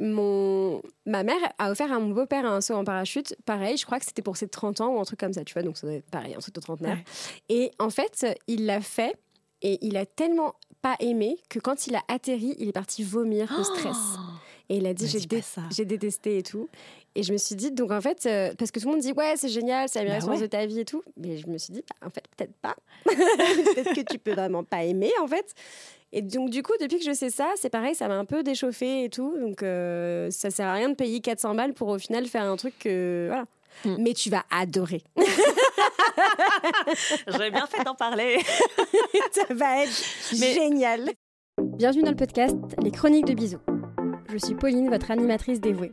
mon... ma mère a offert à mon beau-père un saut en parachute. Pareil, je crois que c'était pour ses 30 ans ou un truc comme ça, tu vois. Donc, ça doit être pareil, un truc de trentenaire. Et en fait, il l'a fait et il a tellement pas aimé que quand il a atterri, il est parti vomir de stress. Et il a dit, j'ai, j'ai détesté et tout. Et je me suis dit, donc en fait, euh, parce que tout le monde dit, ouais, c'est génial, c'est la meilleure bah de ta vie et tout. Mais je me suis dit, bah, en fait, peut-être pas. peut-être que tu peux vraiment pas aimer, en fait. Et donc, du coup, depuis que je sais ça, c'est pareil, ça m'a un peu déchauffé et tout. Donc, euh, ça sert à rien de payer 400 balles pour au final faire un truc que. Voilà. Mm. Mais tu vas adorer. J'aurais bien fait d'en parler. ça va être génial. Bienvenue dans le podcast Les Chroniques de Bisous. Je suis Pauline, votre animatrice dévouée.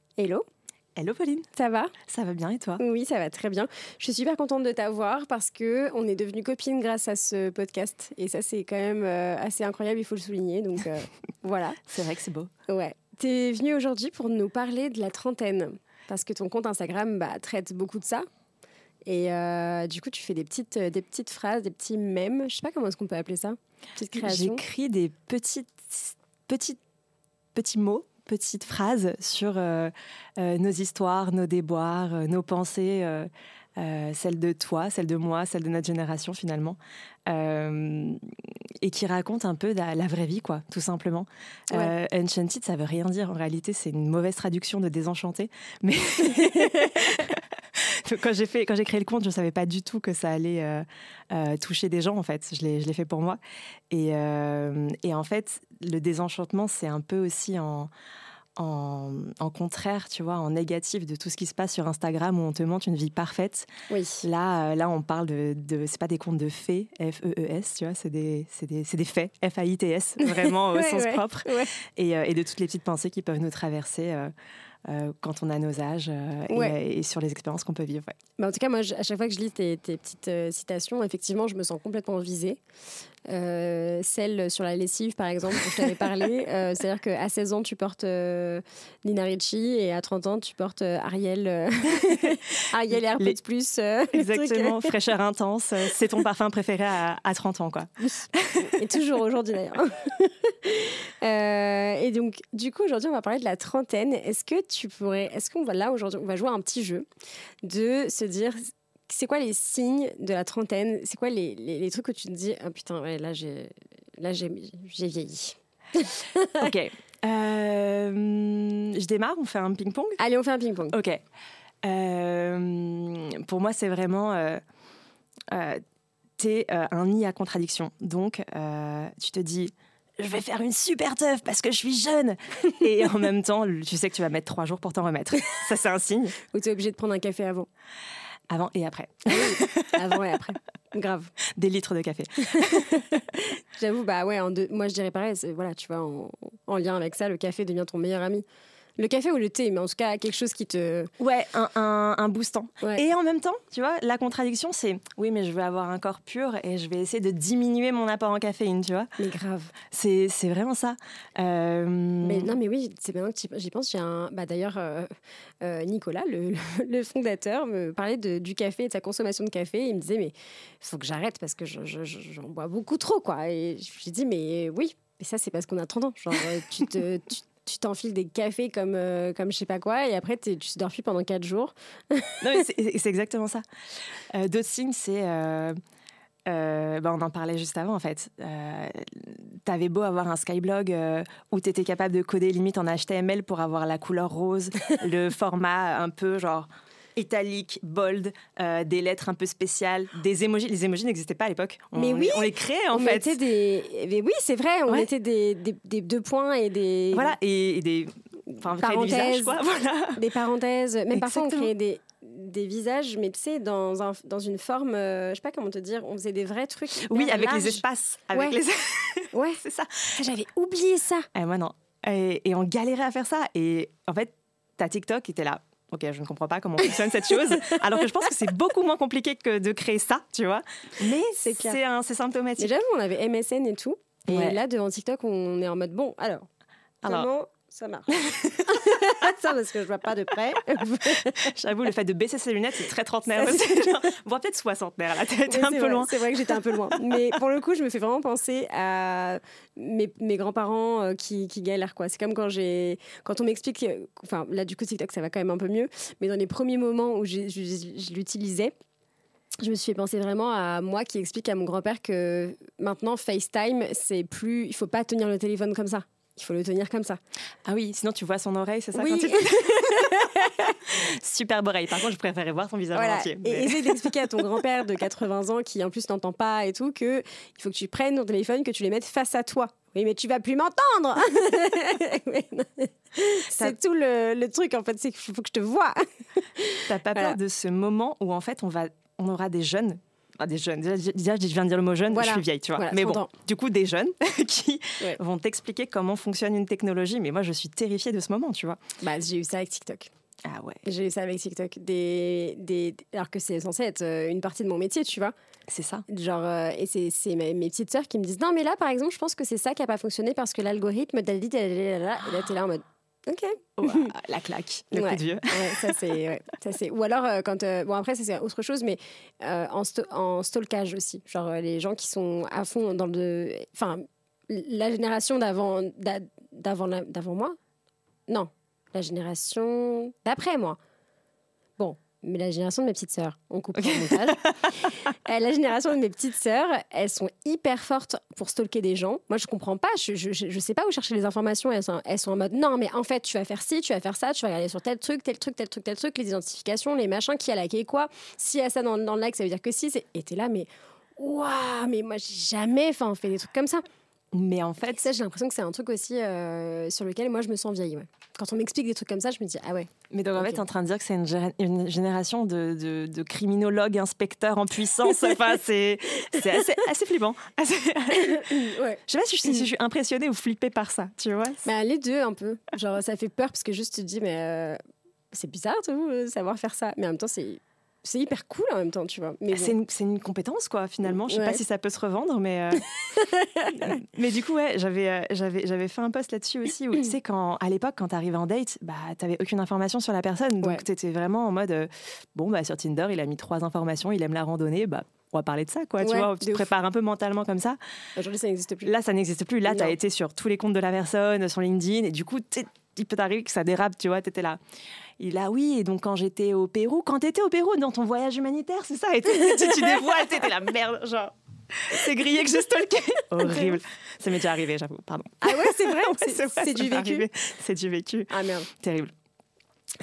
Hello. Hello Pauline. Ça va? Ça va bien et toi? Oui, ça va très bien. Je suis super contente de t'avoir parce que on est devenues copines grâce à ce podcast et ça c'est quand même euh, assez incroyable, il faut le souligner. Donc euh, voilà. C'est vrai que c'est beau. Ouais. Tu es venue aujourd'hui pour nous parler de la trentaine parce que ton compte Instagram bah, traite beaucoup de ça. Et euh, du coup, tu fais des petites, des petites phrases, des petits mèmes. Je sais pas comment est-ce qu'on peut appeler ça. J'écris des petites, petites, petits mots petites phrases sur euh, euh, nos histoires, nos déboires, euh, nos pensées, celles de toi, celles de moi, celles de notre génération finalement, et qui racontent un peu la, vraie vie, quoi, tout simplement. Enchanted, ça veut rien dire. En réalité, c'est une mauvaise traduction de désenchanté, mais quand j'ai fait, quand j'ai créé le compte, je savais pas du tout que ça allait toucher des gens. En fait, je l'ai, je l'ai fait pour moi. Et, et en fait, le désenchantement, c'est un peu aussi en en, contraire, tu vois, en négatif de tout ce qui se passe sur Instagram où on te montre une vie parfaite. Oui. Là, euh, là on parle de, de c'est pas des comptes de faits, F-E-E-S, tu vois, c'est des, des, des, faits, F-A-I-T-S, vraiment au sens propre. Et, euh, et, de toutes les petites pensées qui peuvent nous traverser. Euh, euh, quand on a nos âges euh, et, sur les expériences qu'on peut vivre. Bah, en tout cas, moi, à chaque fois que je lis tes, petites euh, citations, effectivement, je me sens complètement visée. Celle sur la lessive, par exemple, dont je t'avais parlé. C'est-à-dire qu'à 16 ans, tu portes Nina Ricci et à 30 ans, tu portes Ariel, Ariel AirPods Plus. Exactement, fraîcheur intense. C'est ton parfum préféré à, à 30 ans, quoi. et toujours aujourd'hui, d'ailleurs. et donc, du coup, aujourd'hui, on va parler de la trentaine. Est-ce que tu pourrais, est-ce qu'on va là aujourd'hui, on va jouer à un petit jeu de se dire c'est quoi les signes de la trentaine? C'est quoi les, les, trucs que tu te dis ah putain ouais, là j'ai là j'ai vieilli? ok. Euh, je démarre. On fait un ping pong. Allez, on fait un ping pong. Ok. Euh, pour moi, c'est vraiment euh, euh t'es un nid à contradiction. Donc, tu te dis je vais faire une super teuf parce que je suis jeune. Et en même temps, tu sais que tu vas mettre trois jours pour t'en remettre. Ça, c'est un signe. Ou tu es obligé de prendre un café avant Avant et après. Ah avant et après. Grave. Des litres de café. J'avoue, bah ouais, en deux, moi je dirais pareil. Voilà, tu vois, en, lien avec ça, le café devient ton meilleur ami. Le café ou le thé, mais en tout cas quelque chose qui te... Ouais, un, un, boostant. Et en même temps, tu vois, la contradiction, c'est oui, mais je veux avoir un corps pur et je vais essayer de diminuer mon apport en caféine, tu vois. Mais grave. C'est vraiment ça. Euh, mais non, mais oui, c'est bien que j'y pense. J'ai un... Bah, D'ailleurs, euh, euh, Nicolas, le, le, fondateur, me parlait de, du café et de sa consommation de café. il me disait, mais il faut que j'arrête parce que j'en je, bois beaucoup trop, quoi. Et je lui ai dit, mais oui, mais ça, c'est parce qu'on a 30 ans. Genre, tu te, tu, tu t'enfiles des cafés comme, euh, comme je sais pas quoi, et après, tu dors plus pendant quatre jours. non, c'est exactement ça. Euh, D'autres signes, c'est. Euh, euh, bah, on en parlait juste avant, en fait. T'avais beau avoir un Skyblog où t'étais capable de coder limite en HTML pour avoir la couleur rose, le format un peu genre italique, bold, euh, des lettres un peu spéciales, des émojis. Les émojis n'existaient pas à l'époque. Mais oui, on les créait en on fait. Mettait des... Mais oui, c'est vrai, on mettait des, des, deux points et des. Voilà, et, des. Enfin, parenthèses, des visages, quoi. Voilà. Des parenthèses. Même parfois, on créait des, des visages, mais tu sais, dans, un, dans une forme, euh, je sais pas comment te dire, on faisait des vrais trucs. Oui, avec les espaces. Avec ouais. les... ouais, c'est ça. J'avais oublié ça. Et eh, moi, non. et, et on galérait à faire ça. Et en fait, ta TikTok était là. Ok, je ne comprends pas comment fonctionne cette chose. Alors que je pense que c'est beaucoup moins compliqué que de créer ça, tu vois. Mais c'est c'est symptomatique. Déjà, on avait MSN et tout. Et là, devant TikTok, on est en mode bon, alors, alors comment ça marche. ça, parce que je vois pas de près. J'avoue, le fait de baisser ses lunettes, c'est très trentenaire. on voit peut-être soixantenaire, la tête un peu loin. C'est vrai que j'étais un peu loin. Mais pour le coup, je me fais vraiment penser à mes, mes grands-parents euh, qui, qui, galèrent. quoi. C'est comme quand, j'ai, quand on m'explique, enfin là, du coup, TikTok, ça va quand même un peu mieux. Mais dans les premiers moments où je, je l'utilisais, je me suis fait penser vraiment à moi qui explique à mon grand-père que maintenant FaceTime, c'est plus, il faut pas tenir le téléphone comme ça. Il faut le tenir comme ça. Ah oui, sinon tu vois son oreille, c'est ça oui. Superbe oreille. Par contre, je préférais voir son visage entier. Et essayer d'expliquer à ton grand-père de 80 ans qui en plus n'entend pas et tout que il faut que tu prennes ton téléphone, que tu les mettes face à toi. Oui, mais tu vas plus m'entendre. c'est tout le, truc en fait, c'est qu'il faut que je te vois. T'as pas peur de ce moment où en fait on va, on aura des jeunes des jeunes. Déjà, je viens de dire le mot jeune, je suis vieille, tu vois. mais bon, du coup, des jeunes qui vont t'expliquer comment fonctionne une technologie. Mais moi, je suis terrifiée de ce moment, tu vois. Bah, j'ai eu ça avec TikTok. Ah ouais. J'ai eu ça avec TikTok. Des, des... Alors que c'est censé être euh, une partie de mon métier, tu vois. C'est ça. Genre, euh, et c'est mes, mes, petites sœurs qui me disent Non, mais là, par exemple, je pense que c'est ça qui n'a pas fonctionné parce que l'algorithme, t'as dit, et là, t'es là en mode Ok. la claque, le coup de vieux. ça c'est, Ou alors euh, quand euh, bon après ça c'est autre chose, mais euh, en, en stalkage aussi, genre les gens qui sont à fond dans le, enfin la génération d'avant, d'avant, d'avant moi, non, la génération d'après moi mais la génération de mes petites sœurs, on coupe le montage. Euh, la génération de mes petites sœurs, elles sont hyper fortes pour stalker des gens. Moi, je comprends pas. Je, je, je sais pas où chercher les informations. Elles sont, elles sont en mode non, mais en fait, tu vas faire ci, tu vas faire ça, tu vas regarder sur tel truc, tel truc, tel truc, tel truc, les identifications, les machins, qui a liké quoi. Si y a ça dans, dans le like, ça veut dire que si. Et t'es là, mais waouh, mais moi, jamais enfin, fait des trucs comme ça. Mais en fait. ça, j'ai l'impression que c'est un truc aussi euh, sur lequel moi je me sens vieille. Quand on m'explique des trucs comme ça, je me dis, ah ouais. Mais donc en fait, tu es en train de dire que c'est une, génération de, de, criminologues, inspecteurs en puissance. enfin, c'est assez, assez, flippant. Assez... ouais. Je sais pas si je, suis impressionnée ou flippée par ça, tu vois. Bah, les deux, un peu. Genre, ça fait peur parce que juste tu te dis, mais euh, c'est bizarre, tout, savoir faire ça. Mais en même temps, c'est c'est hyper cool en même temps, tu vois. Mais c'est, une, compétence, quoi, finalement. Je sais pas si ça peut se revendre, mais. Euh, mais du coup, ouais, j'avais, euh, j'avais, j'avais fait un post là-dessus aussi où, tu sais, quand, à l'époque, quand tu arrivais en date, bah, t'avais aucune information sur la personne. Donc, tu étais vraiment en mode, euh, bon, bah, sur Tinder, il a mis trois informations, il aime la randonnée, bah, on va parler de ça, quoi. tu vois, tu te prépares un peu mentalement comme ça. Aujourd'hui, ça n'existe plus. Là, ça n'existe plus. Là, tu as été sur tous les comptes de la personne, sur LinkedIn, et du coup, il peut t'arriver que ça dérape, tu vois, tu étais là. Il a oui, et donc quand j'étais au Pérou, quand t'étais au Pérou dans ton voyage humanitaire, c'est ça, et tu, tu dévoiles, t'étais la merde, genre. C'est grillé que j'ai stalké. Horrible. Ça m'est déjà arrivé, j'avoue. Pardon. Ah ouais, c'est vrai. c'est du vécu. C'est du vécu. Ah merde. Terrible.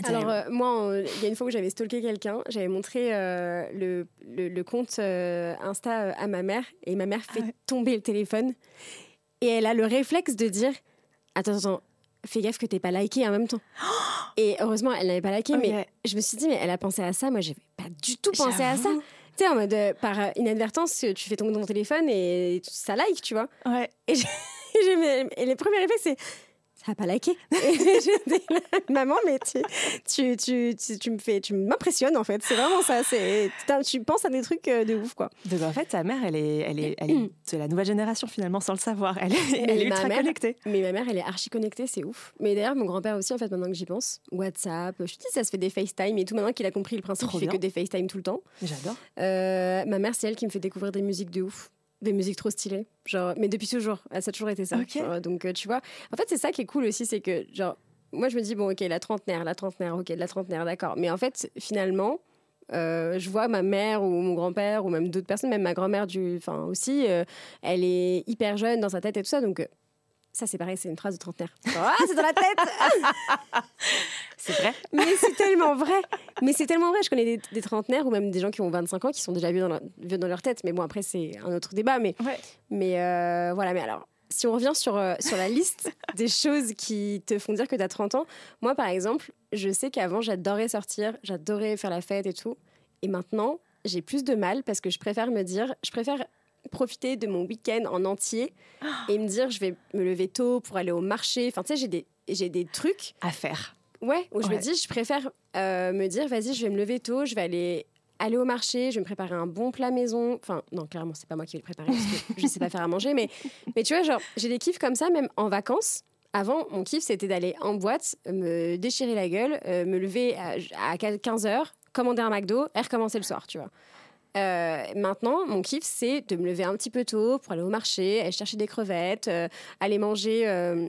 Alors, euh, moi, il y a une fois où j'avais stalké quelqu'un, j'avais montré euh, le, le, compte euh, Insta à ma mère, et ma mère fait ah tomber le téléphone. Et elle a le réflexe de dire Attends, attends, fais gaffe que t'es pas liké en même temps. Et heureusement, elle n'avait pas liké, mais je me suis dit, mais elle a pensé à ça. Moi, j'avais pas du tout pensé à ça. Tu sais, en mode, euh, par euh, inadvertance, tu fais tomber ton téléphone et ça like, tu vois. Ouais. Et, et les premiers réflexes, c'est ça pas liké. Maman, mais tu, tu, tu, tu, me fais, tu m'impressionnes en fait. C'est vraiment ça. C'est, tu penses à des trucs euh, de ouf quoi. Donc en fait, ta mère, elle est, elle est, elle est de la nouvelle génération finalement, sans le savoir. Elle est, elle est ultra connectée. Mais ma mère, elle est archi connectée, c'est ouf. Mais d'ailleurs, mon grand-père aussi, en fait, maintenant que j'y pense, WhatsApp, je te dis, ça se fait des FaceTime et tout. Maintenant qu'il a compris le principe, il fait que des FaceTime tout le temps. J'adore. Euh, ma mère, c'est elle qui me fait découvrir des musiques de ouf des musiques trop stylées. Genre, mais depuis toujours, ça a toujours été ça. donc, euh, tu vois, en fait, c'est ça qui est cool aussi, c'est que, genre, moi, je me dis, bon, ok, la trentenaire, la trentenaire, ok, la trentenaire, d'accord. Mais en fait, finalement, euh, je vois ma mère ou mon grand-père ou même d'autres personnes, même ma grand-mère du, enfin aussi, euh, elle est hyper jeune dans sa tête et tout ça. Donc, ça, c'est pareil, c'est une phrase de trentenaire. Ah, c'est dans la tête C'est vrai. Mais c'est tellement vrai. Mais c'est tellement vrai. Je connais des, trentenaires ou même des gens qui ont 25 ans qui sont déjà vieux dans, dans leur tête. Mais bon, après, c'est un autre débat. Mais, mais euh, voilà. Mais alors, si on revient sur, euh, sur la liste des choses qui te font dire que tu as 30 ans, moi, par exemple, je sais qu'avant, j'adorais sortir, j'adorais faire la fête et tout. Et maintenant, j'ai plus de mal parce que je préfère me dire, je préfère profiter de mon week-end en entier et me dire je vais me lever tôt pour aller au marché. Enfin, tu sais, j'ai des, j'ai des trucs. À faire. Ouais, où je me dis, je préfère euh, me dire, vas-y, je vais me lever tôt, je vais aller aller au marché, je vais me préparer un bon plat maison. Enfin, non, clairement, c'est pas moi qui vais le préparer parce que je sais pas faire à manger, mais, mais tu vois, genre, j'ai des kiffs comme ça, même en vacances. Avant, mon kiff, c'était d'aller en boîte, me déchirer la gueule, euh, me lever à, à 15h, commander un McDo et recommencer le soir, tu vois. Euh, maintenant, mon kiff, c'est de me lever un petit peu tôt pour aller au marché, aller chercher des crevettes, euh, aller manger euh,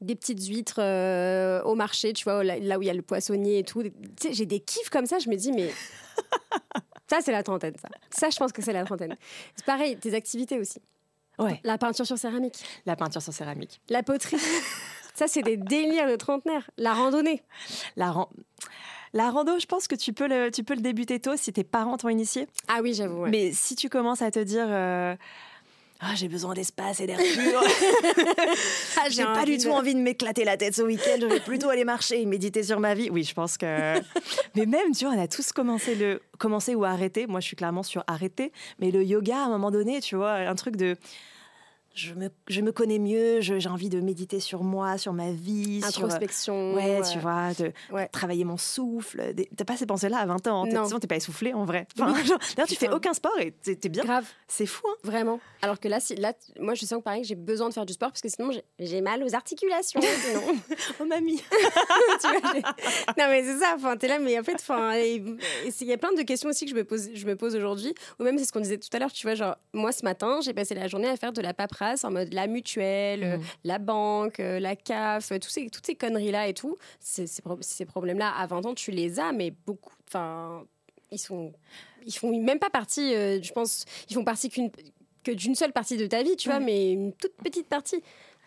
des petites huîtres euh, au marché, tu vois, là, où il y a le poissonnier et tout. Tu sais, j'ai des kiffs comme ça, je me dis, mais ça, c'est la trentaine, ça. Ça, je pense que c'est la trentaine. C'est pareil, tes activités aussi. Ouais. La peinture sur céramique, La peinture sur céramique. la poterie. ça, c'est des délires de trentenaire. La randonnée. La, ran- la rando, je pense que tu peux le, tu peux le débuter tôt si tes parents t'ont initié. Ah oui, j'avoue. ouais. Mais si tu commences à te dire. euh, Ah, j'ai besoin d'espace et d'air pur. Ah, J'ai pas du tout envie de m'éclater la tête ce week-end. Je vais plutôt aller marcher et méditer sur ma vie. Oui, je pense que. mais même, tu vois, on a tous commencé le commencé ou arrêté. Moi, je suis clairement sur arrêter. Mais le yoga, à un moment donné, tu vois, un truc de. Je me, je me connais mieux. je- J'ai envie de méditer sur moi, sur ma vie, sur. Introspection. Ouais, euh, tu vois, de Ouais. travailler mon souffle. T'as pas ces pensées-là à 20 ans. hein. Non. sinon, t'es pas essoufflé en vrai. Enfin, genre, D'ailleurs, tu fais aucun sport et t'es t'es bien. Grave. C'est fou, hein Vraiment. Alors que là, si, là, moi, je sens que pareil, j'ai besoin de faire du sport parce que sinon, j'ai- mal aux articulations. sinon. Oh, mamie. Tu vois, j'ai- non, mais c'est ça. Enfin, t'es là, mais en fait, il y a plein de questions aussi que je me pose, je me pose aujourd'hui. Ou même, c'est ce qu'on disait tout à l'heure. Tu vois, genre, moi, ce matin, j'ai passé la journée à faire de la paperasse en mode la mutuelle, euh, Mhm. la banque, euh, la CAF, tous ces, toutes ces conneries-là et tout. Ces, ces, pro- ces problèmes-là, à 20 ans, tu les as, mais beaucoup. Enfin, ils sont. Ils font même pas partie, euh, je pense, ils font partie qu'une que d'une seule partie de ta vie, tu vois, Ouais. mais une toute petite partie.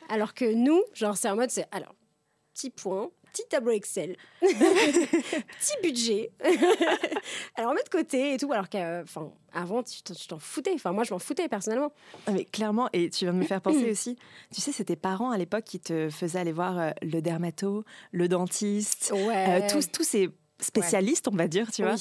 Alors que nous, genre, c'est en mode, c'est alors, petit point, petit tableau Excel, petit budget, alors on met de côté et tout, alors qu'avant, avant, tu t'en- foutais. Enfin, moi, je m'en foutais personnellement. Ah, Mais clairement, et tu viens de me faire penser aussi, tu sais, tes parents à l'époque qui te faisaient aller voir euh, le dermato, le dentiste, Ouais. euh, tous, tous ces spécialistes, on va dire, tu vois.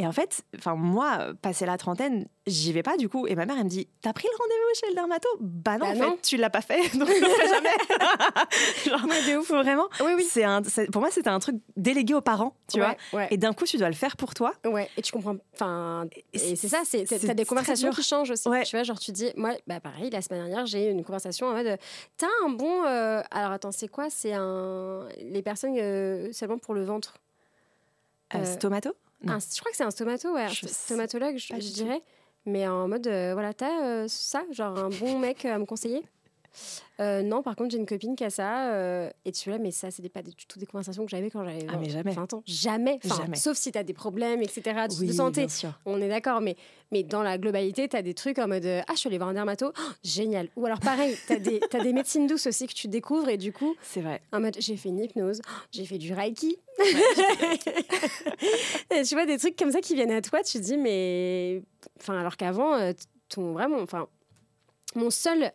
Et en fait, enfin moi, passé la trentaine, j'y vais pas du coup. Et ma mère, elle me dit, t'as pris le rendez-vous chez le dermato? Bah non, Bah en non. fait, tu l'as pas fait, donc je le ferai jamais. Genre, Ouais, ouf. Vraiment, Oui, oui. c'est un, c'est- pour moi, c'était un truc délégué aux parents, tu vois. Ouais. Et d'un coup, tu dois le faire pour toi. Ouais, et tu comprends. Enfin, et c'est- ça, c'est c'est- t'as des conversations qui changent aussi. Ouais. Tu vois, genre tu dis, moi, bah pareil, la semaine dernière, j'ai eu une conversation en mode, t'as un bon. euh, alors attends, c'est quoi? C'est un les personnes euh, seulement pour le ventre. Euh, Euh, stomato? Un- je crois que c'est un stomato, ouais, Je stomatologue, je, dirais. Mais en mode, euh, voilà, t'as euh, ça, genre un bon mec à me conseiller? Euh, non, par contre, j'ai une copine qui a ça. euh, et tu vois, mais ça, c'était pas du tout des conversations que j'avais quand j'avais Ah, mais 20, jamais. 20 ans. Jamais. Enfin, Jamais. Sauf si tu as des problèmes, etc., de santé. bien sûr. On est d'accord, mais, mais dans la globalité, tu as des trucs en mode euh, Ah, je suis allée voir un dermato, Oh, génial. Ou alors pareil, tu as, des t'as des médecines douces aussi que tu découvres et du coup, C'est vrai. en mode J'ai fait une hypnose, Oh, j'ai fait du reiki. Et tu vois, des trucs comme ça qui viennent à toi, tu te dis Mais. Enfin, alors qu'avant, ton vraiment. Enfin, mon seul.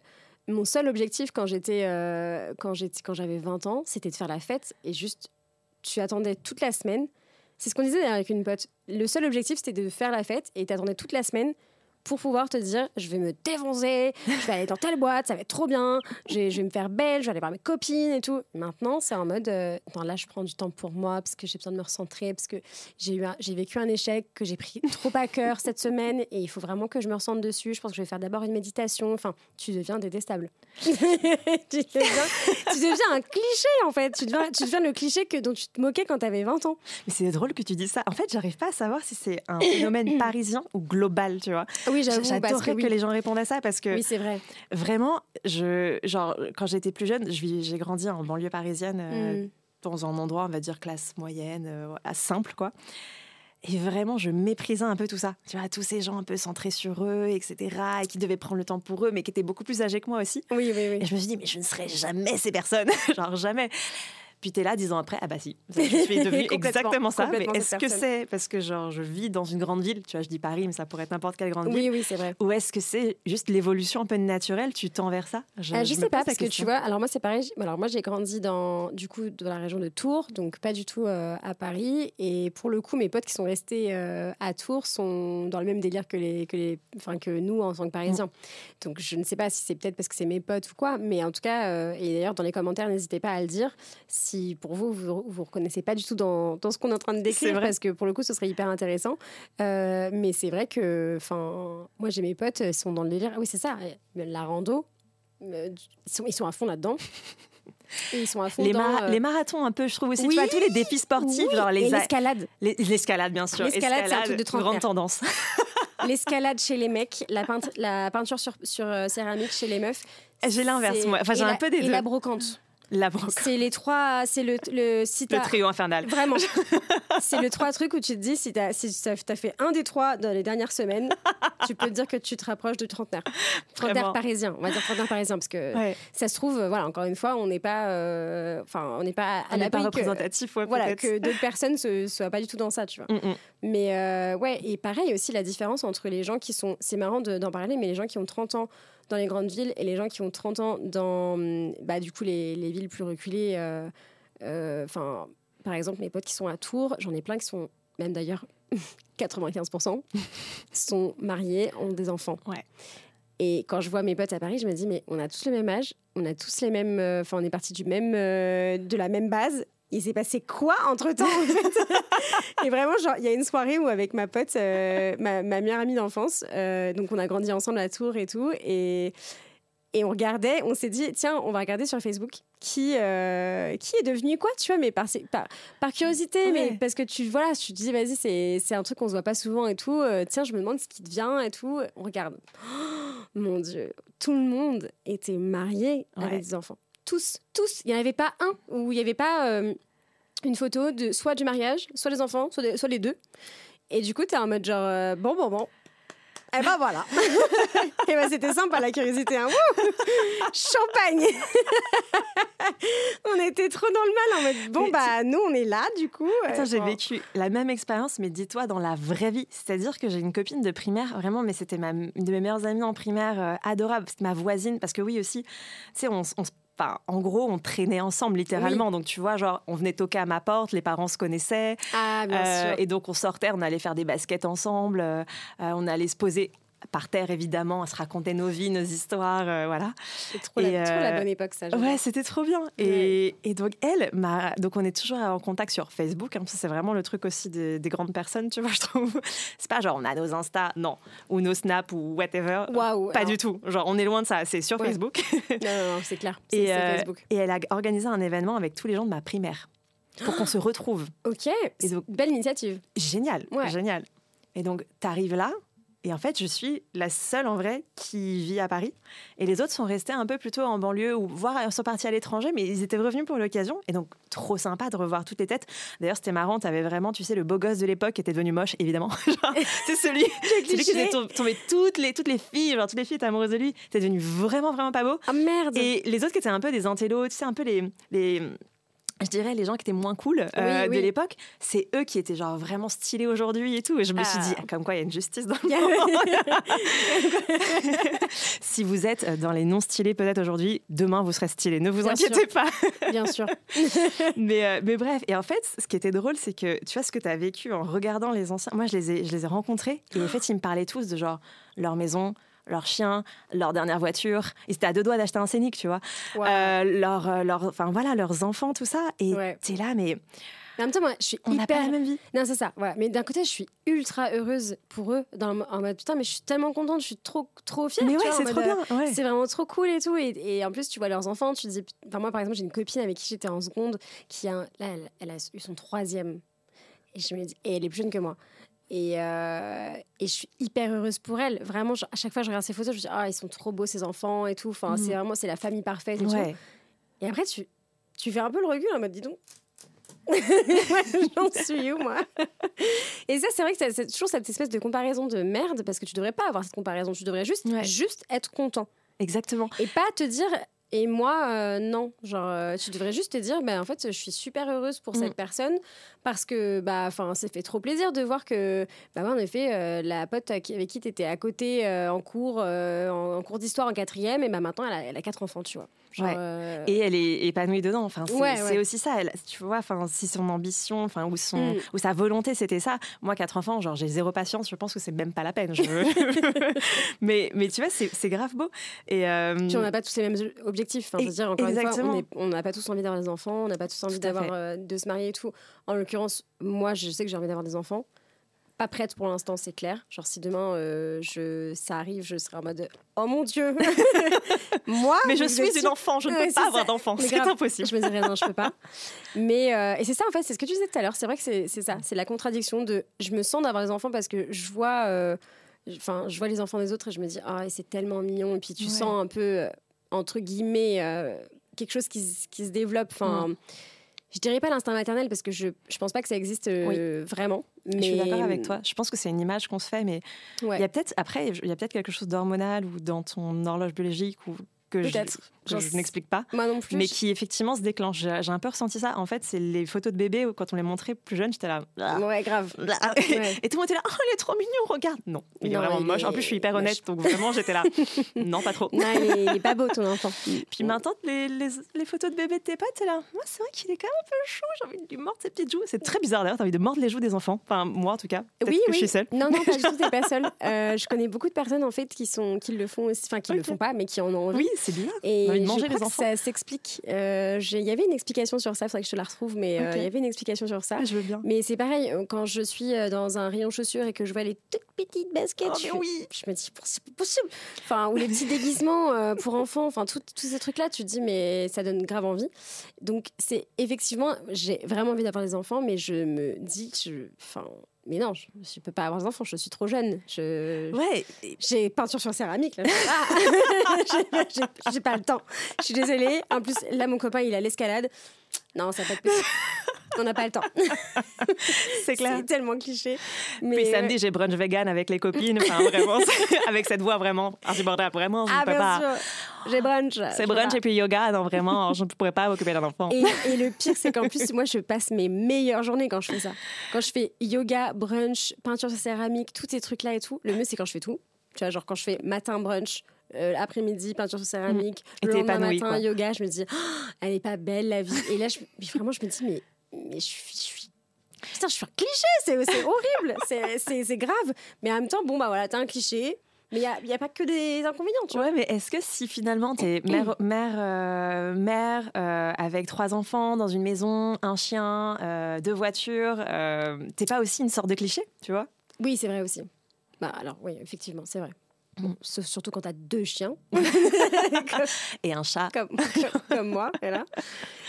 Mon seul objectif quand j'étais euh, quand quand j'avais 20 ans, c'était de faire la fête et juste tu attendais toute la semaine. C'est ce qu'on disait avec une pote. Le seul objectif c'était de faire la fête et t'attendais toute la semaine pour pouvoir te dire je vais me défoncer, je vais aller dans telle boîte, ça va être trop bien, je vais, me faire belle, je vais aller voir mes copines et tout. Maintenant, c'est en mode euh, là, je prends du temps pour moi parce que j'ai besoin de me recentrer, parce que j'ai vécu un échec que j'ai pris trop à cœur cette semaine et il faut vraiment que je me ressente dessus. Je pense que je vais faire d'abord une méditation. Enfin, tu deviens détestable. tu, deviens, tu deviens un cliché en fait. Tu deviens, tu deviens le cliché que, dont tu te moquais quand tu avais 20 ans. Mais c'est drôle que tu dis ça. En fait, j'arrive pas à savoir si c'est un phénomène parisien ou global, tu vois. J'avoue. parce J'adorerais que, oui. les gens répondent à ça parce que Oui, c'est vrai. vraiment, je, genre, quand j'étais plus jeune, j'ai grandi en banlieue parisienne, euh, Mm. dans un endroit, on va dire, classe moyenne, euh, simple, quoi. Et vraiment, je méprisais un peu tout ça. Tu vois, tous ces gens un peu centrés sur eux, etc., et qui devaient prendre le temps pour eux, mais qui étaient beaucoup plus âgés que moi aussi. Oui, oui, oui. Et je me suis dit, mais je ne serai jamais ces personnes. Genre, jamais. Puis t'es là dix ans après, ah bah si, je suis devenue exactement ça. Mais est-ce que c'est parce que genre je vis dans une grande ville, tu vois, je dis Paris, mais ça pourrait être n'importe quelle grande ville. Oui, oui, c'est vrai. Ou est-ce que c'est juste l'évolution un peu naturelle, tu tends vers ça? Je, euh, je, sais pas parce que tu vois, alors moi c'est pareil. Alors moi j'ai grandi dans du coup dans la région de Tours, donc pas du tout euh, à Paris. Et pour le coup, mes potes qui sont restés euh, à Tours sont dans le même délire que les que les, enfin que nous en tant que Parisiens. Mm. Donc je ne sais pas si c'est peut-être parce que c'est mes potes ou quoi, mais en tout cas, et d'ailleurs dans les commentaires, n'hésitez pas à le dire si pour vous vous vous reconnaissez pas du tout dans, dans ce qu'on est en train de décrire, parce que pour le coup, ce serait hyper intéressant. Euh, mais c'est vrai que, enfin, moi j'ai mes potes, ils sont dans le délire. Oui, c'est ça, la rando, euh, ils sont, ils sont à fond là-dedans. ils sont à fond les, dans, euh, les, marathons un peu, je trouve aussi. Tu vois, tous les défis sportifs, genre les l'escalade. L'escalade, bien sûr. L'escalade, c'est un truc de grande tendance. L'escalade chez les mecs, la, la peinture sur, sur céramique chez les meufs. J'ai l'inverse, moi. Enfin, j'ai un peu des et la brocante. La C'est les trois. C'est le, le, si le trio infernal. Vraiment. c'est le trois trucs où tu te dis, si tu as, si as fait un des trois dans les dernières semaines, tu peux te dire que tu te rapproches de trentenaire. Trentenaire parisien. On va dire trentenaire parisien parce que ça se trouve, voilà, encore une fois, on n'est pas. Euh, enfin, on n'est pas à la pas représentatif, ouais, Voilà, que d'autres personnes ne soient pas du tout dans ça, tu vois. Mm. Mais euh, ouais, et pareil aussi, la différence entre les gens qui sont. C'est marrant d'en parler, mais les gens qui ont 30 ans dans les grandes villes et les gens qui ont 30 ans dans bah, du coup les, les villes plus reculées. Euh, euh, enfin, par exemple, mes potes qui sont à Tours, j'en ai plein qui sont, même d'ailleurs 95%, sont mariés, ont des enfants. Ouais. Et quand je vois mes potes à Paris, je me dis, mais on a tous le même âge, on a tous les mêmes. Euh, enfin, on est parti du même, de la même base il s'est passé quoi entre temps en fait? Et vraiment, genre, il y a une soirée où avec ma pote, euh, ma, meilleure amie d'enfance, euh, donc on a grandi ensemble à Tours et tout, et, et on regardait, on s'est dit, tiens, on va regarder sur Facebook qui, euh, qui est devenu quoi, tu vois, mais par, par, par curiosité, mais parce que tu, voilà, tu te dis, vas-y, c'est un truc qu'on se voit pas souvent et tout, tiens, je me demande ce qui devient et tout, on regarde. mon Dieu, tout le monde était marié avec des enfants tous, tous. Il n'y en avait pas un où il n'y avait pas une photo de soit du mariage, soit des enfants, soit, soit les deux. Et du coup, tu es en mode genre, euh, bon, bon, bon. Et eh ben voilà. et eh ben c'était sympa la curiosité. Hein. Champagne. on était trop dans le mal en mode bon bah nous on est là du coup. Attends, j'ai vécu la même expérience mais dis-toi dans la vraie vie. C'est-à-dire que j'ai une copine de primaire vraiment mais c'était ma une de mes meilleures amies en primaire euh, adorable, c'était ma voisine parce que oui aussi, tu sais on, on se Enfin, en gros, on traînait ensemble littéralement. Donc, tu vois, genre, on venait toquer à ma porte, les parents se connaissaient. Ah, bien euh, sûr. Et donc, on sortait, on allait faire des baskets ensemble, euh, on allait se poser par terre évidemment, à se raconter nos vies, nos histoires, euh, voilà. C'est trop, la bonne époque ça. Ouais, c'était trop bien. Et, et, donc elle, donc on est toujours en contact sur Facebook. Hein, c'est vraiment le truc aussi des, grandes personnes, tu vois, je trouve. C'est pas genre on a nos Insta, non, ou nos Snap ou whatever. Waouh. Pas du tout. Genre on est loin de ça. C'est sur Facebook. non, non, c'est clair. Et, Facebook. et elle a organisé un événement avec tous les gens de ma primaire pour qu'on se retrouve. Ok, et donc, belle initiative. Génial, génial. Et donc, tu arrives là, et en fait, je suis la seule en vrai qui vit à Paris. Et les autres sont restés un peu plutôt en banlieue ou voire sont partis à l'étranger, mais ils étaient revenus pour l'occasion. Et donc, trop sympa de revoir toutes les têtes. D'ailleurs, c'était marrant, tu avais vraiment, tu sais, le beau gosse de l'époque qui était devenu moche, évidemment. c'est celui, celui qui faisait tomber toutes les, toutes les filles, genre toutes les filles étaient amoureuses de lui. T'es devenu vraiment, vraiment pas beau. Ah merde Et les autres qui étaient un peu des intellos, tu sais, un peu les, les je dirais les gens qui étaient moins cool euh, de l'époque, c'est eux qui étaient genre vraiment stylés aujourd'hui et tout. Et je me suis dit, ah. comme quoi il y a une justice dans le monde. si vous êtes dans les non stylés peut-être aujourd'hui, demain vous serez stylés. Ne vous inquiétez pas. Bien sûr. mais, euh, mais bref, et en fait, ce qui était drôle, c'est que tu vois ce que tu as vécu en regardant les anciens. Moi, je les ai, je les ai rencontrés et en fait, ils me parlaient tous de genre leur maison, leur chien, leur dernière voiture. Ils étaient à deux doigts d'acheter un scénic, tu vois. Euh, leur, euh, leur, enfin voilà, leurs enfants, tout ça. Et tu es là, mais. Mais en même temps, moi, je suis on hyper. pas la même vie. Non, c'est ça. Ouais. Mais d'un côté, je suis ultra heureuse pour eux, dans, en mode putain, mais je suis tellement contente, je suis trop, trop fière. Mais ouais, c'est trop bien. Euh, c'est vraiment trop cool et tout. Et, en plus, tu vois leurs enfants, tu te dis. Enfin, moi, par exemple, j'ai une copine avec qui j'étais en seconde, qui a, là, elle, a eu son troisième. Et je me dis, et elle est plus jeune que moi. Et, euh, et, je suis hyper heureuse pour elle. Vraiment, à chaque fois je regarde ces photos, je me dis, ah, ils sont trop beaux, ces enfants et tout. Enfin, c'est mhm. vraiment, c'est la famille parfaite et tout. Et après, tu, tu fais un peu le recul en mode, dis donc. J'en suis où, moi? Et ça, c'est vrai que c'est toujours cette espèce de comparaison de merde, parce que tu devrais pas avoir cette comparaison. Tu devrais juste, juste être content. Exactement. Et pas te dire, Et moi, euh, non. Genre, euh, tu devrais juste te dire, ben, en fait, je suis super heureuse pour Mm. cette personne parce que, bah, enfin, ça fait trop plaisir de voir que, bah, ouais, en effet, euh, la pote qui- avec qui tu étais à côté euh, en cours, euh, en, en cours d'histoire en quatrième, et bah, maintenant, elle a, elle a quatre enfants, tu vois. Genre, Ouais. Et elle est épanouie dedans. Enfin, c'est Ouais, aussi ça. Elle- tu vois, enfin, si son ambition, enfin, ou son, Mm. ou sa volonté, c'était ça. Moi, quatre enfants, genre, j'ai zéro patience. Je pense que c'est même pas la peine. Je... mais, mais tu vois, c'est grave beau. Et Puis on n'a pas tous les mêmes objectifs. Enfin, je veux dire, encore une Exactement. fois, on n'a pas tous envie d'avoir des enfants, on n'a pas tous envie d'avoir de se marier et tout. En l'occurrence, moi, je sais que j'ai envie d'avoir des enfants. Pas prête pour l'instant, c'est clair. Genre, si demain euh, je, ça arrive, je serai en mode Oh mon Dieu Moi mais je suis une enfant. Je ne peux pas avoir d'enfant. C'est impossible. Je me dirais non, je peux pas. Mais euh, et c'est ça en fait, c'est ce que tu disais tout à l'heure. C'est vrai que c'est ça, c'est la contradiction de je me sens d'avoir des enfants parce que je vois, euh, enfin, je vois les enfants des autres et je me dis ah c'est tellement mignon et puis tu Ouais. sens un peu entre guillemets euh, quelque chose qui, qui se développe. Enfin, je dirais pas l'instinct maternel parce que je je pense pas que ça existe euh, vraiment. Mais Je suis d'accord avec toi. Je pense que c'est une image qu'on se fait, mais Ouais. il y a peut-être après, il y a peut-être quelque chose d'hormonal ou dans ton horloge biologique ou que je, que n'explique pas. Moi non plus. mais qui effectivement se déclenche. J'ai un peu ressenti ça. En fait, c'est les photos de bébés où quand on les montrait plus jeunes, j'étais là. Ouais, grave. Ouais. Et tout le monde était là, oh, il est trop mignon, regarde. Non, il est vraiment il moche. En plus, je suis hyper honnête, donc vraiment, j'étais là. non, pas trop. Non, il est, il est pas beau ton enfant. Puis maintenant, les, les, les photos de bébés de tes potes, t'es là. Moi, c'est vrai qu'il est quand même un peu chou. J'ai envie de lui mordre ses petites joues. C'est très bizarre d'ailleurs, t'as envie de mordre les joues des enfants. Enfin, moi en tout cas. Oui, que oui. je suis seule. Non, non, pas du tout, t'es pas seule. Euh, je connais beaucoup de personnes en fait qui, sont, qui le font aussi, enfin qui le font pas, mais qui en ont envie. Oui, c'est bizarre. Et envie de je manger crois les que enfants. ça s'explique. Euh, Il y avait une explication sur ça, il faudrait que je te la retrouve, mais euh, il y avait une explication sur ça. Ah, je veux bien. Mais c'est pareil, euh, quand je suis dans un rayon chaussures et que je vois les toutes petites baskets, Oh, je, mais fais- oui. je me dis, c'est pas possible. Enfin, ou les petits déguisements pour enfants, enfin, tous ces trucs-là, tu te dis, mais ça donne grave envie. Donc, c'est effectivement, j'ai vraiment envie d'avoir des enfants, mais je me dis, je, enfin, mais non, je, je peux pas avoir des enfants, je suis trop jeune. Je, Ouais, j'ai peinture sur céramique, là. Ah J'ai pas le temps. Je suis désolée. En plus, là, mon copain, il a l'escalade. Non, ça va pas être possible. On n'a pas le temps. c'est clair. C'est tellement cliché. Mais Puis samedi, j'ai brunch vegan avec les copines. Enfin, vraiment, c'est- avec cette voix vraiment insupportable. Vraiment, je ne Ah, peux bien pas. J'ai brunch. C'est Je brunch peux et puis yoga. Non, vraiment, je ne pourrais pas m'occuper d'un enfant. Et, et le pire, c'est qu'en plus, moi, je passe mes meilleures journées quand je fais ça. Quand je fais yoga, brunch, peinture sur céramique, tous ces trucs-là et tout. Le mieux, c'est quand je fais tout. Tu vois, genre quand je fais matin brunch, euh, après-midi peinture sur céramique, Et le t'es lendemain matin quoi. yoga, je me dis, Oh, elle est pas belle la vie. Et là, je, vraiment, je me dis, mais, mais je suis. Je suis Putain, je suis un cliché, c'est horrible, c'est- grave. Mais en même temps, bon, bah voilà, t'as un cliché, mais il n'y a, pas que des inconvénients, tu vois. Ouais, mais est-ce que si finalement t'es mère, mère, euh, mère euh, avec trois enfants dans une maison, un chien, euh, deux voitures, t'es pas aussi une sorte de cliché, tu vois? Oui, c'est vrai aussi. Bah alors, oui, effectivement, c'est vrai. Bon, s- surtout quand t'as deux chiens, Et un chat. comme, comme, comme moi, voilà.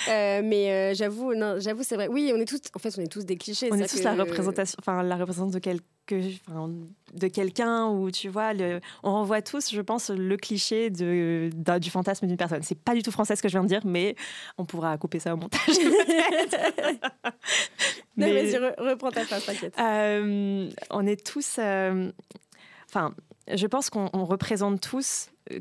Euh, mais euh, j'avoue, non, j'avoue, c'est vrai. Oui, on est tous, en fait, on est tous des clichés. On est tous que- la représentation, enfin la représentation de quelque, enfin, de quelqu'un où tu vois, le, on renvoie tous, je pense, le cliché de, du fantasme d'une personne. C'est pas du tout français ce que je viens de dire, mais on pourra couper ça au montage. Non, Mais- vas-y, re- reprends ta phrase, t'inquiète. Euh, on est tous. euh, Enfin, je pense qu'on on représente tous. euh,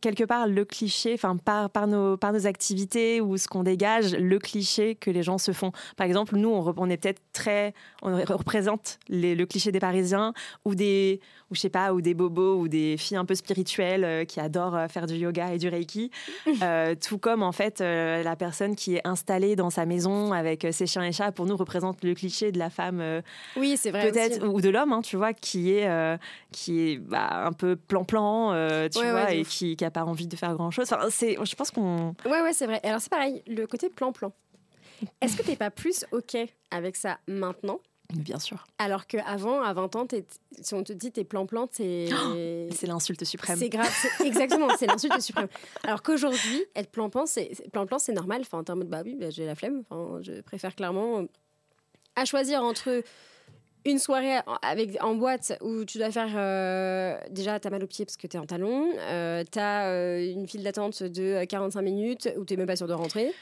Quelque part, le cliché, enfin par, nos, activités ou ce qu'on dégage, le cliché que les gens se font. Par exemple, nous, on est peut-être très, on représente les- le cliché des Parisiens ou des, ou je sais pas, ou des bobos ou des filles un peu spirituelles euh, qui adorent euh, faire du yoga et du reiki. Euh, tout comme en fait la personne qui est installée dans sa maison avec ses chiens et chats pour nous représente le cliché de la femme Oui, c'est vrai. peut-être ou de l'homme hein, tu vois qui est qui est bah, un peu plan plan tu Ouais, vois et qui qui a pas envie de faire grand chose enfin c'est je pense qu'on Ouais, ouais, c'est vrai. Alors, c'est pareil, le côté plan-plan. Est-ce que t'es pas plus OK avec ça maintenant bien sûr alors qu'avant, à 20 ans, si on te dit t'es plan-plan, c'est. c'est l'insulte suprême C'est grave, exactement, c'est l'insulte suprême. Alors qu'aujourd'hui, être plan-plan, c'est plan-plan, c'est normal. Enfin, en termes de bah oui, bah, j'ai la flemme. Enfin, je préfère clairement euh, à choisir entre une soirée en- avec en boîte où tu dois faire euh, déjà t'as mal aux pieds parce que t'es en talon, euh, t'as euh, une file d'attente de 45 minutes où t'es même pas sûr de rentrer.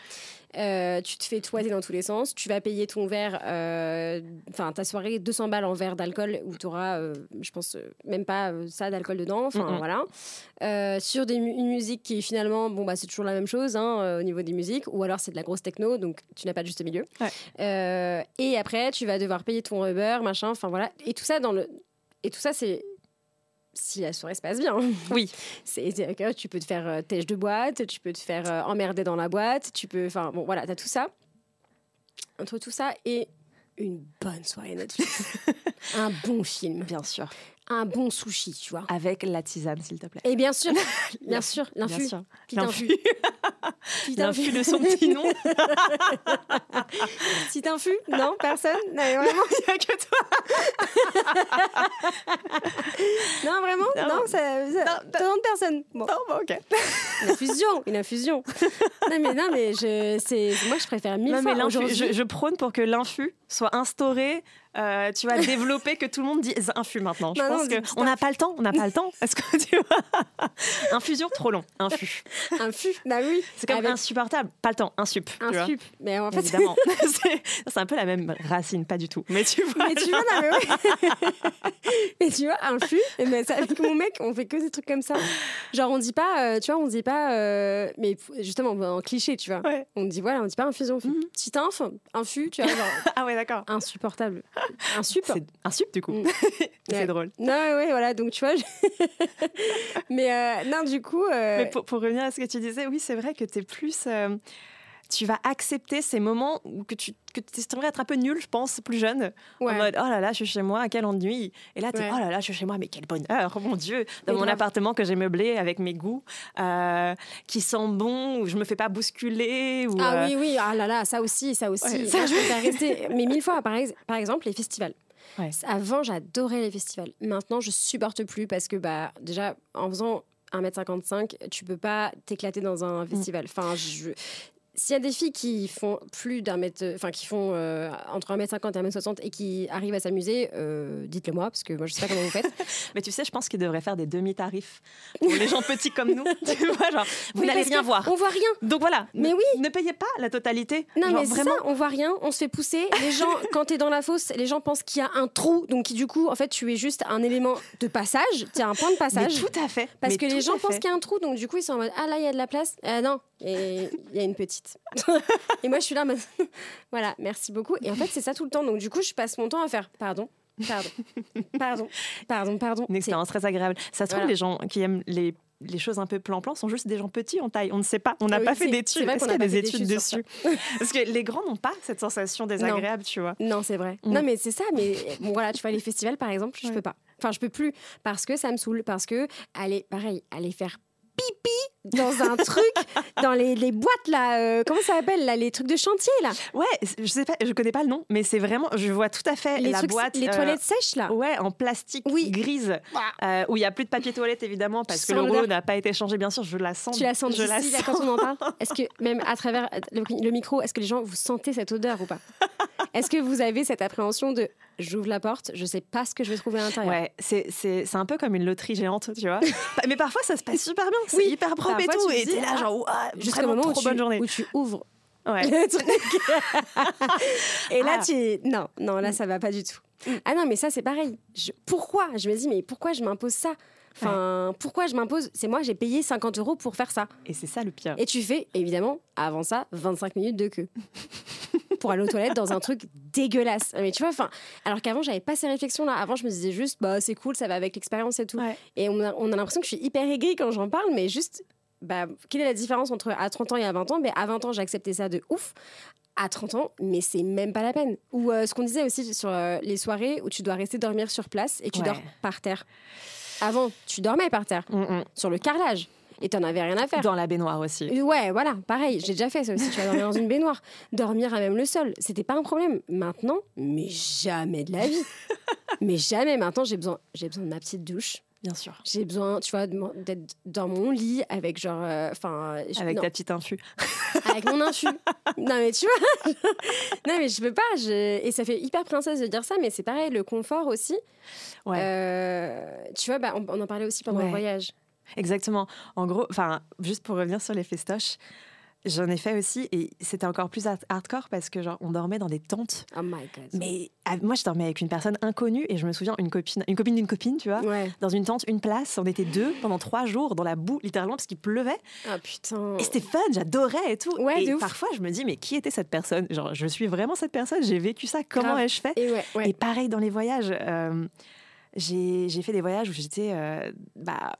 Euh, tu te fais toiser dans tous les sens, tu vas payer ton verre, euh, enfin ta soirée 200 balles en verre d'alcool où tu auras, je pense, même pas ça d'alcool dedans, enfin Mm, voilà. sur des une musique qui finalement, bon bah c'est toujours la même chose hein, au niveau des musiques, ou alors c'est de la grosse techno, donc tu n'as pas de juste milieu. Ouais. Euh, et après tu vas devoir payer ton Uber, machin, enfin voilà. Et tout ça dans le, et tout ça c'est si la soirée se passe bien. Oui. C'est que tu peux te faire euh, têche de boîte, tu peux te faire euh, emmerder dans la boîte, tu peux. Enfin, bon, voilà, t'as tout ça. Entre tout ça et une bonne soirée Netflix. un bon film, Bien sûr. Un bon sushi, tu vois. Avec la tisane, s'il te plaît. Et bien sûr, bien sûr, Bien l'infu. sûr. Petit L'infu. infu. Petit L'infu infu. de son petit nom. Petit infu Non, personne Non, vraiment Il n'y a que toi. Non, vraiment Non. Non, ça, ça, Non, personnes. Bon, Non, ok. une infusion, une infusion. non, mais non, mais je, moi, je préfère mille Non, fois mais je, je prône pour que l'infu soit instauré. euh, tu vas développer que tout le monde dise infu maintenant. Je Non, pense dis que petit on n'a pas le temps. On n'a pas le temps. Est-ce que tu vois Infusion trop long. Infu. Infu, bah oui. C'est comme Avec insupportable. Pas le temps. Insup. tu un vois. sup. Mais en fait, Évidemment. c'est un peu la même racine, pas du tout. Mais tu vois. Mais tu vois, non, mais ouais. mais tu vois, un flux, et ben, ça, avec mon mec, on fait que des trucs comme ça. Genre, on dit pas, euh, tu vois, on dit pas, euh, mais justement, en cliché, tu vois. Ouais. On dit, voilà, on dit pas infusion, on fait Mhm. petit inf, infus, tu vois, genre, Ah ouais, d'accord. insupportable. Un sup. C'est un sup du coup. Mm. c'est Ouais. drôle. Non, ouais, ouais, voilà, donc tu vois, je- mais euh, non, du coup, euh, Mais pour, pour revenir à ce que tu disais, oui, c'est vrai que tu es plus. euh, tu vas accepter ces moments où que tu que aimerais être un peu nul, je pense, plus jeune. En ouais. mode, oh là là, je suis chez moi, quel ennui. Et là, tu es, Ouais. oh là là, je suis chez moi, mais quel bonheur, mon Dieu, dans Mais mon grave. appartement que j'ai meublé avec mes goûts, euh, qui sent bon, où je me fais pas bousculer. Ou, Ah euh, oui, oui, ah là là, ça aussi, ça aussi. Ouais, ça- Moi, je préfère rester, mais mille fois, par, ex- par exemple, les festivals. Avant, j'adorais les festivals. Maintenant, je supporte plus parce que, bah, déjà, en faisant 1m55, tu peux pas t'éclater dans un festival. Enfin, je. S'il y a des filles qui font plus d'un mètre, enfin qui font euh, entre 1m50 et 1m60 et qui arrivent à s'amuser, euh, dites-le moi parce que moi je sais pas comment vous faites. Mais tu sais, je pense qu'ils devraient faire des demi-tarifs pour les gens petits comme nous. tu vois, genre, vous Oui, n'allez rien voir. On voit rien. Donc voilà. Mais ne, oui. Ne payez pas la totalité. Non, Genre, mais vraiment. ça, on voit rien, on se fait pousser. Les gens, quand t'es dans la fosse, les gens pensent qu'il y a un trou. Donc, du coup, en fait, tu es juste un élément de passage. Tu un point de Mais passage. tout à fait. Parce Mais que les gens pensent qu'il y a un trou. Donc, du coup, ils sont en mode Ah là, il y a de la place. Ah non, et il y a une petite. Et moi, je suis là, mode, voilà, merci beaucoup. Et en fait, c'est ça tout le temps. Donc, du coup, je passe mon temps à faire Pardon, pardon, pardon, pardon, pardon. Une expérience très agréable. Ça se trouve, Voilà. les gens qui aiment les, les choses un peu plan-plan sont juste des gens petits en taille. On ne sait pas. On n'a oui, pas fait d'études. Est-ce qu'il y a des études dessus Parce que les grands n'ont pas cette sensation désagréable, tu vois. Non, c'est vrai. Mm. Non, mais c'est ça. Mais bon, voilà, tu vois, les festivals, par exemple, je Ouais. peux pas. Enfin, je peux plus parce que ça me saoule. Parce que, aller, pareil, aller faire pipi dans un truc, dans les, les boîtes là, euh, comment ça s'appelle là, les trucs de chantier là, Ouais, je sais pas, je connais pas le nom, mais c'est vraiment, je vois tout à fait les la trucs, boîte. les euh, toilettes sèches là. Ouais, en plastique Oui. grise, euh, où il y a plus de papier toilette évidemment parce que sens le l'odeur. rouleau n'a pas été changé. Bien sûr, je la sens. Tu la sens je la là, sens. quand on en parle Est-ce que même à travers le, le micro, est-ce que les gens vous sentez cette odeur ou pas Est-ce que vous avez cette appréhension de j'ouvre la porte, je sais pas ce que je vais trouver à l'intérieur Ouais, c'est c'est- c'est un peu comme une loterie géante, tu vois. mais parfois, ça se passe super bien. C'est Oui, hyper propre et tout. Et t'es là, ah, genre, ouah, Jusqu'au moment où tu, bonne journée. où tu ouvres Ouais. le truc. Et là, Ah. tu non, non, là, ça va pas du tout. Ah non, mais ça, c'est pareil. Je- Pourquoi? Je me dis, mais pourquoi je m'impose ça? Enfin, pourquoi je m'impose? C'est moi, j'ai payé 50 euros pour faire ça. Et c'est ça le pire. Et tu fais, évidemment, avant ça, 25 minutes de queue. pour aller aux toilettes dans un truc dégueulasse. Mais tu vois, enfin, alors qu'avant, j'avais pas ces réflexions-là. Avant, je me disais juste, bah, c'est cool, ça va avec l'expérience et tout. Ouais. Et on a, on a l'impression que je suis hyper aigrie quand j'en parle, mais juste, bah, quelle est la différence entre à 30 ans et à 20 ans? Mais À 20 ans, j'ai accepté ça de ouf. À 30 ans, mais c'est même pas la peine. Ou euh, ce qu'on disait aussi sur euh, les soirées où tu dois rester dormir sur place et tu Ouais. dors par terre. Avant, tu dormais par terre, Mm, mm. sur le carrelage, et t'en avais rien à faire. Dans la baignoire aussi. Ouais, voilà, pareil, j'ai déjà fait ça aussi. Tu vas dormir dans une baignoire, dormir à même le sol, c'était pas un problème. Maintenant, mais jamais de la vie. mais jamais. Maintenant, j'ai besoin, j'ai besoin de ma petite douche. Bien sûr. J'ai besoin, tu vois, d'être dans mon lit avec genre, euh, enfin, Avec non, ta petite infu. avec mon infu. non mais tu vois, non mais je peux pas. je- Et ça fait hyper princesse de dire ça, mais c'est pareil, le confort aussi. Ouais. Euh, tu vois, bah, on, on en parlait aussi pendant Ouais. le voyage. Exactement. En gros, enfin, juste pour revenir sur les festoches, J'en ai fait aussi et c'était encore plus hardcore parce que genre on dormait dans des tentes. Oh my god. Mais ah, moi je dormais avec une personne inconnue et je me souviens une copine, une copine d'une copine, tu vois, dans une tente, une place. On était deux pendant trois jours dans la boue littéralement parce qu'il pleuvait. Ah putain. Et c'était fun, j'adorais et tout. Ouais, et parfois je me dis mais qui était cette personne? Genre je suis vraiment cette personne. J'ai vécu ça. Comment ai-je fait? Et, et, pareil dans les voyages. Euh, j'ai fait des voyages où j'étais euh, bah,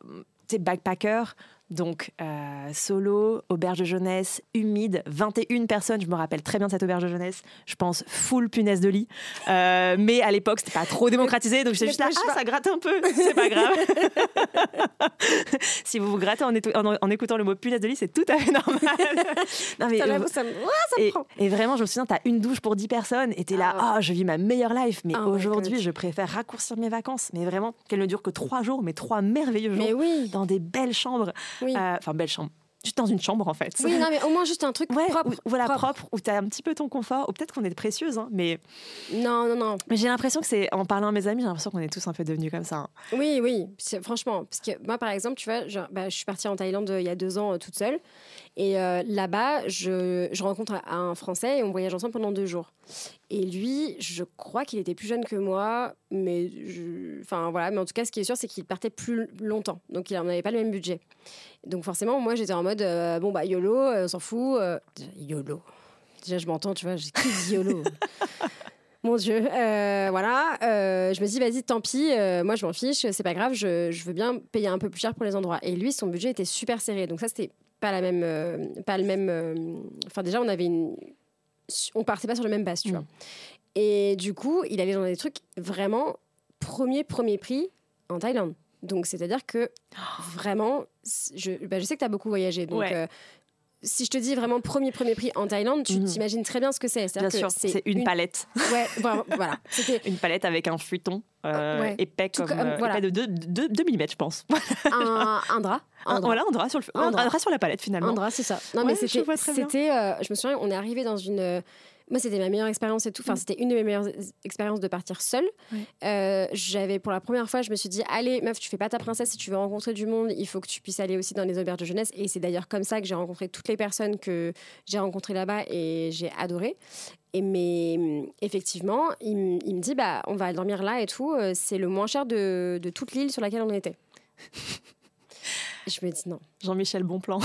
backpacker donc, euh, solo, auberge de jeunesse, humide, 21 personnes. Je me rappelle très bien de cette auberge de jeunesse. Je pense full punaise de lit. Euh, mais à l'époque, c'était pas trop démocratisé. Donc, j'étais juste là, ah, ça gratte un peu. C'est pas grave. si vous vous grattez en, en, écoutant le mot punaise de lit, c'est tout à fait normal. non, mais, ça, ça, et, prend. et, vraiment, je me souviens, t'as une douche pour 10 personnes et t'es là, ah. oh, je vis ma meilleure life. Mais oh aujourd'hui, je préfère raccourcir mes vacances. Mais vraiment, qu'elles ne durent que 3 jours, mais 3 merveilleux jours. Mais oui. Dans des belles chambres. Euh, enfin, belle chambre juste dans une chambre en fait. Oui, non, mais au moins juste un truc propre. Où, voilà, propre. où tu as un petit peu ton confort, ou peut-être qu'on est précieuse, hein, mais. Non, non, non. Mais j'ai l'impression que c'est, en parlant à mes amis, j'ai l'impression qu'on est tous un peu devenus comme ça. Hein. Oui, oui, franchement. Parce que moi, par exemple, tu vois, bah, je suis partie en Thaïlande euh, il y a deux ans euh, toute seule. Et euh, là-bas, je, je, rencontre un Français et on voyage ensemble pendant deux jours. Et lui, je crois qu'il était plus jeune que moi, mais enfin voilà. Mais en tout cas, ce qui est sûr, c'est qu'il partait plus longtemps, donc il n'avait pas le même budget. Donc forcément, moi, j'étais en mode euh, bon bah yolo, euh, on s'en fout. yolo. Déjà, je m'entends, tu vois, j'ai yolo. Mon Dieu, voilà. je me dis, vas-y, tant pis, moi je m'en fiche, c'est pas grave, je, je, veux bien payer un peu plus cher pour les endroits. Et lui, son budget était super serré. Donc ça, c'était pas la même, euh, pas le même. Euh, enfin déjà on avait une, on partait pas sur le même base, tu mm. vois. Et du coup, il allait dans des trucs vraiment premier premier prix en Thaïlande. Donc c'est-à-dire que vraiment, je, bah, je sais que tu as beaucoup voyagé, donc. Euh, si je te dis vraiment premier premier prix en Thaïlande, tu mm. t'imagines très bien ce que c'est. Bien sûr, c'est une, palette. Ouais, voilà. une palette avec un futon épais comme, voilà. épais de 2 mm, je pense. un, un drap un drap. Voilà, un drap sur le, un, drap. sur la palette finalement. Un drap, c'est ça. Non, mais c'était, c'était, euh, je me souviens, on est arrivé dans une. Euh, moi, c'était ma meilleure expérience et tout. Enfin, mm. c'était une de mes meilleures expériences de partir seule. Euh, j'avais, pour la première fois, je me suis dit, allez, meuf, tu fais pas ta princesse. Si tu veux rencontrer du monde, il faut que tu puisses aller aussi dans les auberges de jeunesse. Et c'est d'ailleurs comme ça que j'ai rencontré toutes les personnes que j'ai rencontrées là-bas et j'ai adoré. Et mais effectivement, il, me dit, bah, on va dormir là et tout. C'est le moins cher de, de toute l'île sur laquelle on était. Je me dis non. Jean-Michel Bonplan.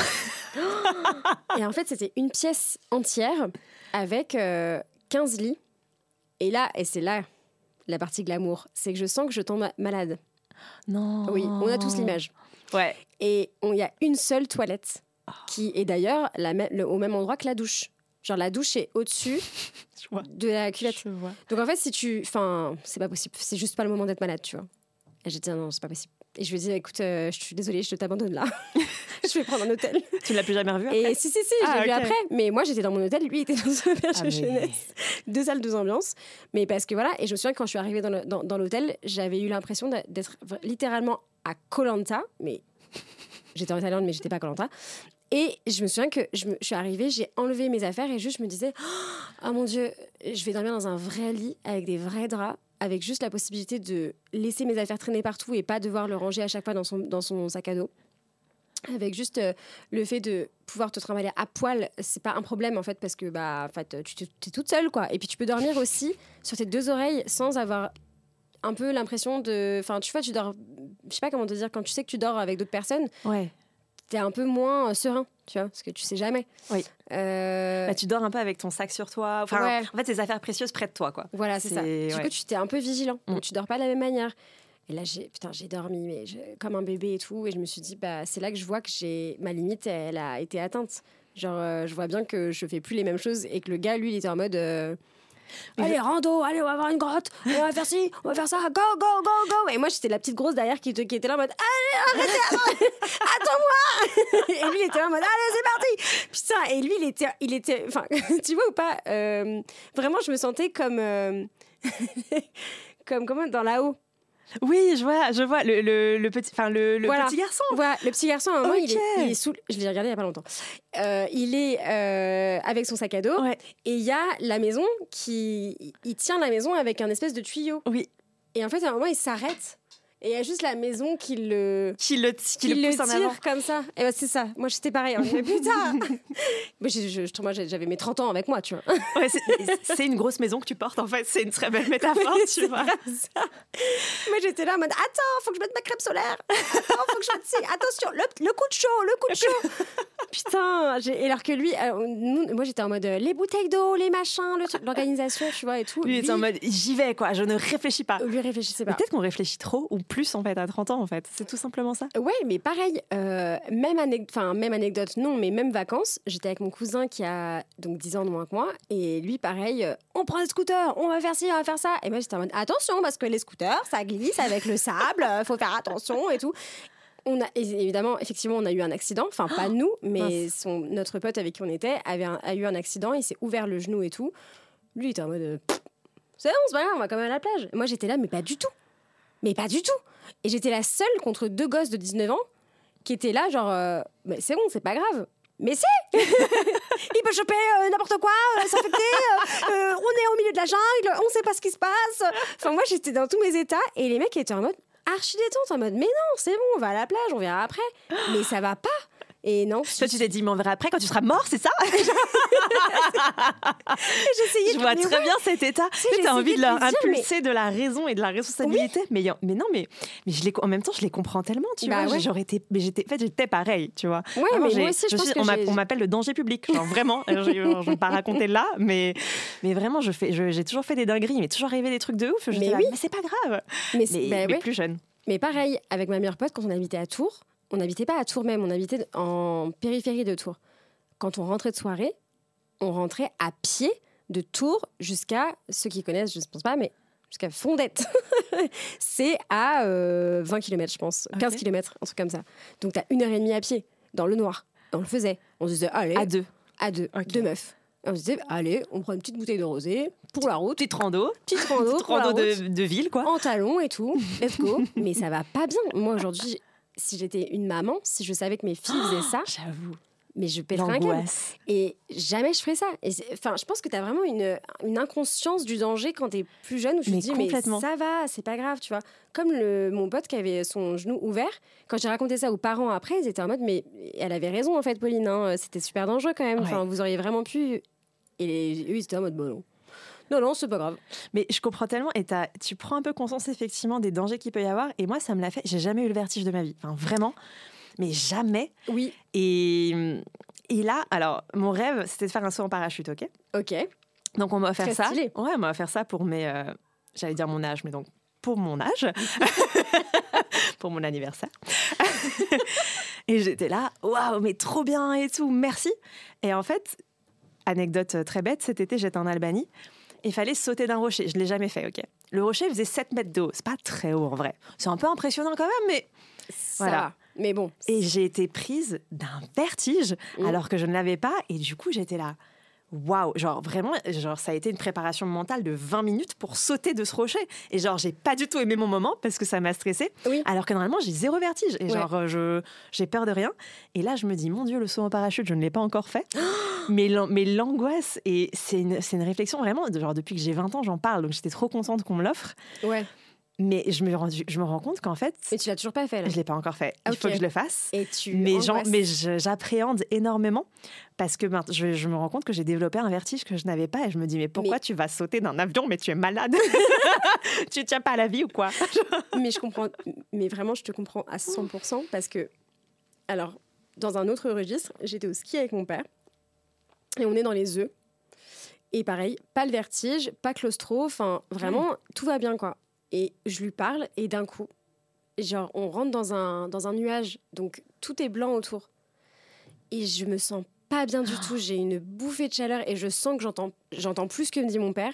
et en fait, c'était une pièce entière avec 15 euh, lits. Et là, et c'est là la partie glamour, c'est que je sens que je tombe malade. Non. Oui, on a tous l'image. Ouais. Et il y a une seule toilette qui est d'ailleurs au même endroit que la douche. Genre la douche est au-dessus de la cuvette. Donc en fait, si tu. Enfin, c'est pas possible. C'est juste pas le moment d'être malade, tu vois. Et j'ai dit non, c'est pas possible. Et je lui ai dit, écoute, euh, je suis désolée, je t'abandonne là. je vais prendre un hôtel. Tu ne l'as plus jamais revu après Et si, si, si, je l'ai ah, vu après. Mais moi, j'étais dans mon hôtel, lui, il était dans son auberge ah, jeunesse. Deux salles, deux ambiances. Mais parce que voilà, et je me souviens que quand je suis arrivée dans l'hôtel, j'avais eu l'impression d'être littéralement à Colanta. Mais j'étais en Thaïlande, mais j'étais pas à Colanta. Et je me souviens que je, je suis arrivée, j'ai enlevé mes affaires et juste je me disais, oh mon Dieu, je vais dormir dans un vrai lit avec des vrais draps avec juste la possibilité de laisser mes affaires traîner partout et pas devoir le ranger à chaque fois dans son, dans son sac à dos. Avec juste euh, le fait de pouvoir te trimballer à poil, c'est pas un problème en fait parce que bah en fait tu es toute seule quoi. Et puis tu peux dormir aussi sur tes deux oreilles sans avoir un peu l'impression de, enfin tu vois tu dors, je sais pas comment te dire quand tu sais que tu dors avec d'autres personnes. Ouais t'es un peu moins euh, serein, tu vois, parce que tu sais jamais. Oui. Euh, bah, tu dors un peu avec ton sac sur toi. Enfin, En fait, tes affaires précieuses près de toi, quoi. Voilà, c'est ça. Du coup, tu t'es un peu vigilant. Mm. Donc, tu dors pas de la même manière. Et là, j'ai, putain, j'ai dormi mais comme un bébé et tout. Et je me suis dit, bah, c'est là que je vois que j'ai, ma limite, elle a été atteinte. Genre, euh, je vois bien que je fais plus les mêmes choses et que le gars, lui, il était en mode. Allez, rando, allez, on va avoir une grotte, on va faire ci, on va faire ça, go, go, go, go. Et moi, j'étais la petite grosse derrière qui, qui était là en mode, allez, arrêtez, attends-moi. et lui, il était là en mode, allez, c'est parti. Putain, et lui, il était, il était, enfin, tu vois ou pas, euh, vraiment, je me sentais comme, euh, comme, comment, dans la haut. Oui, je vois, je vois le, le, petit, enfin le, le petit garçon. Voilà, le petit garçon. À il, est, il, est, sous. Je l'ai regardé il y a pas longtemps. Euh, il est euh, avec son sac à dos et il y a la maison qui, il tient la maison avec un espèce de tuyau. Oui. Et en fait, à un moment, il s'arrête Et il y a juste la maison qui le, Qui le, qui qui le le pousse en avant. tire comme ça. Et ben, c'est ça. Moi, j'étais pareil. hein. Mais putain Moi, j'ai- je- je- moi, j'avais mes 30 ans avec moi, tu vois. Ouais, c'est- une grosse maison que tu portes, en fait. C'est une très belle métaphore, tu vois. ça. Moi, j'étais là en mode Attends, faut que je mette ma crème solaire. Attends, faut que je mette. Attention, le, le coup de chaud, le coup de chaud. Putain. Et alors que lui, euh, nous- moi, j'étais en mode les bouteilles d'eau, les machins, l'organisation, tu vois, et tout. Lui, il était en mode j'y vais, quoi. Je ne réfléchis pas. lui réfléchissait pas. Peut-être qu'on réfléchit trop ou plus, en fait, à 30 ans, en fait. C'est tout simplement ça. Ouais, mais pareil, euh, même, enfin, même anecdote, non, mais même vacances. J'étais avec mon cousin qui a donc 10 ans de moins que moi. Et lui, pareil, euh, on prend le scooter, on va faire ci, on va faire ça. Et moi, j'étais en mode attention, parce que les scooters, ça glisse avec le sable, faut faire attention et tout. On a, évidemment, effectivement, on a eu un accident. Enfin, pas nous, mais son, notre pote avec qui on était avait un- a eu un accident. Il s'est ouvert le genou et tout. Lui, il était en mode euh, c'est bon, c'est pas grave, on va quand même à la plage. Et moi, j'étais là, mais pas du tout. Mais pas du tout. Et j'étais la seule contre deux gosses de 19 ans qui étaient là, genre, euh, mais c'est bon, c'est pas grave. Mais c'est Il peut choper euh, n'importe quoi, euh, s'infecter, euh, on est au milieu de la jungle, on sait pas ce qui se passe. Enfin, moi, j'étais dans tous mes états et les mecs étaient en mode archi détente, en mode, mais non, c'est bon, on va à la plage, on verra après. Mais ça va pas. Et non, Toi, tu t'es dit, mais on verra après quand tu seras mort, c'est ça? J'essayais Je vois très ouais. bien cet état. Tu as envie de leur impulser de la raison et de la responsabilité. Mais, non, mais, mais je les, en même temps, je les comprends tellement, tu Bah vois. ouais. J'aurais été, mais j'étais, en fait, j'étais pareil, tu vois. Vraiment, mais moi aussi, je pense que on, m'appelle le danger public, genre vraiment. je ne vais pas raconter là, mais, mais vraiment, je fais, je- j'ai toujours fait des dingueries, mais toujours arrivé des trucs de ouf. J'étais Mais oui. mais c'est pas grave. Mais, c'est- Mais, bah mais ouais. plus jeune. Mais pareil, avec ma meilleure pote, quand on habitait à Tours, on n'habitait pas à Tours même, on habitait en périphérie de Tours. Quand on rentrait de soirée, on rentrait à pied de Tours jusqu'à, ceux qui connaissent, je ne pense pas, mais jusqu'à Fondette. c'est à euh, 20 km, je pense, 15 Ok. km, un truc comme ça. Donc tu as une heure et demie à pied, dans le noir. On le faisait. On se disait, allez, À deux. à deux, deux meufs. Et on se disait, allez, on prend une petite bouteille de rosé pour la route, Petite rando. petite rando, Petite rando de, de ville, quoi. en talons et tout. Let's go. Mais ça va pas bien. Moi, aujourd'hui, si j'étais une maman, si je savais que mes filles faisaient ça, J'avoue. mais je pèterais un câble. Et jamais je ferais ça. Enfin, je pense que tu as vraiment une, une inconscience du danger quand tu es plus jeune où tu Mais te dis, mais ça va, c'est pas grave, tu vois. Comme le, mon pote qui avait son genou ouvert, quand j'ai raconté ça aux parents après, ils étaient en mode, mais elle avait raison en fait, Pauline, hein, c'était super dangereux quand même. Ouais. Enfin, vous auriez vraiment pu. Et eux, ils étaient en mode, bon, non. Non, non, c'est pas grave. Mais je comprends tellement et tu prends un peu conscience effectivement des dangers qu'il peut y avoir. Et moi, ça me l'a fait. J'ai jamais eu le vertige de ma vie. Enfin, vraiment. Mais jamais. Oui, Et, et là, alors, mon rêve, c'était de faire un saut en parachute, ok? Ok. Donc, on m'a offert Très ça. stylé. Ouais, on m'a offert ça pour mes. euh, J'allais dire mon âge, mais donc pour mon âge. pour mon anniversaire. et j'étais là, waouh, mais trop bien et tout, merci. Et en fait, anecdote euh, très bête, cet été, j'étais en Albanie. Il fallait sauter d'un rocher. Je ne l'ai jamais fait, ok Le rocher faisait 7 mètres de haut. C'est pas très haut en vrai. C'est un peu impressionnant quand même, mais Ça Voilà. va. Mais bon. et j'ai été prise d'un vertige Mm. alors que je ne l'avais pas. Et du coup, j'étais là. Waouh, genre vraiment, genre ça a été une préparation mentale de 20 minutes pour sauter de ce rocher. Et genre, j'ai pas du tout aimé mon moment parce que ça m'a stressée. Oui. Alors que normalement, j'ai zéro vertige. Et Ouais. genre, euh, je, j'ai peur de rien. Et là, je me dis, mon Dieu, le saut en parachute, je ne l'ai pas encore fait. mais, l'an- mais l'angoisse, et c'est une, c'est une réflexion vraiment, de- genre depuis que j'ai 20 ans, j'en parle. Donc j'étais trop contente qu'on me l'offre. Ouais. Mais je me, rendu- je me rends compte qu'en fait, Mais tu l'as toujours pas fait là. je l'ai pas encore fait. Il faut Ok. que je le fasse. Et tu. Mais, j'en- angoisses. mais j'appréhende énormément parce que ben, je, je me rends compte que j'ai développé un vertige que je n'avais pas et je me dis mais pourquoi Mais- tu vas sauter d'un avion mais tu es malade Tu tiens pas à la vie ou quoi mais je comprends. Mais vraiment, je te comprends à 100% parce que. Alors, dans un autre registre, j'étais au ski avec mon père et on est dans les œufs. Et pareil, pas le vertige, pas claustro, enfin vraiment, tout va bien quoi. Et je lui parle et d'un coup, genre, on rentre dans un, dans un nuage, donc tout est blanc autour. Et je me sens pas bien du tout, j'ai une bouffée de chaleur et je sens que j'entends, j'entends plus ce que me dit mon père.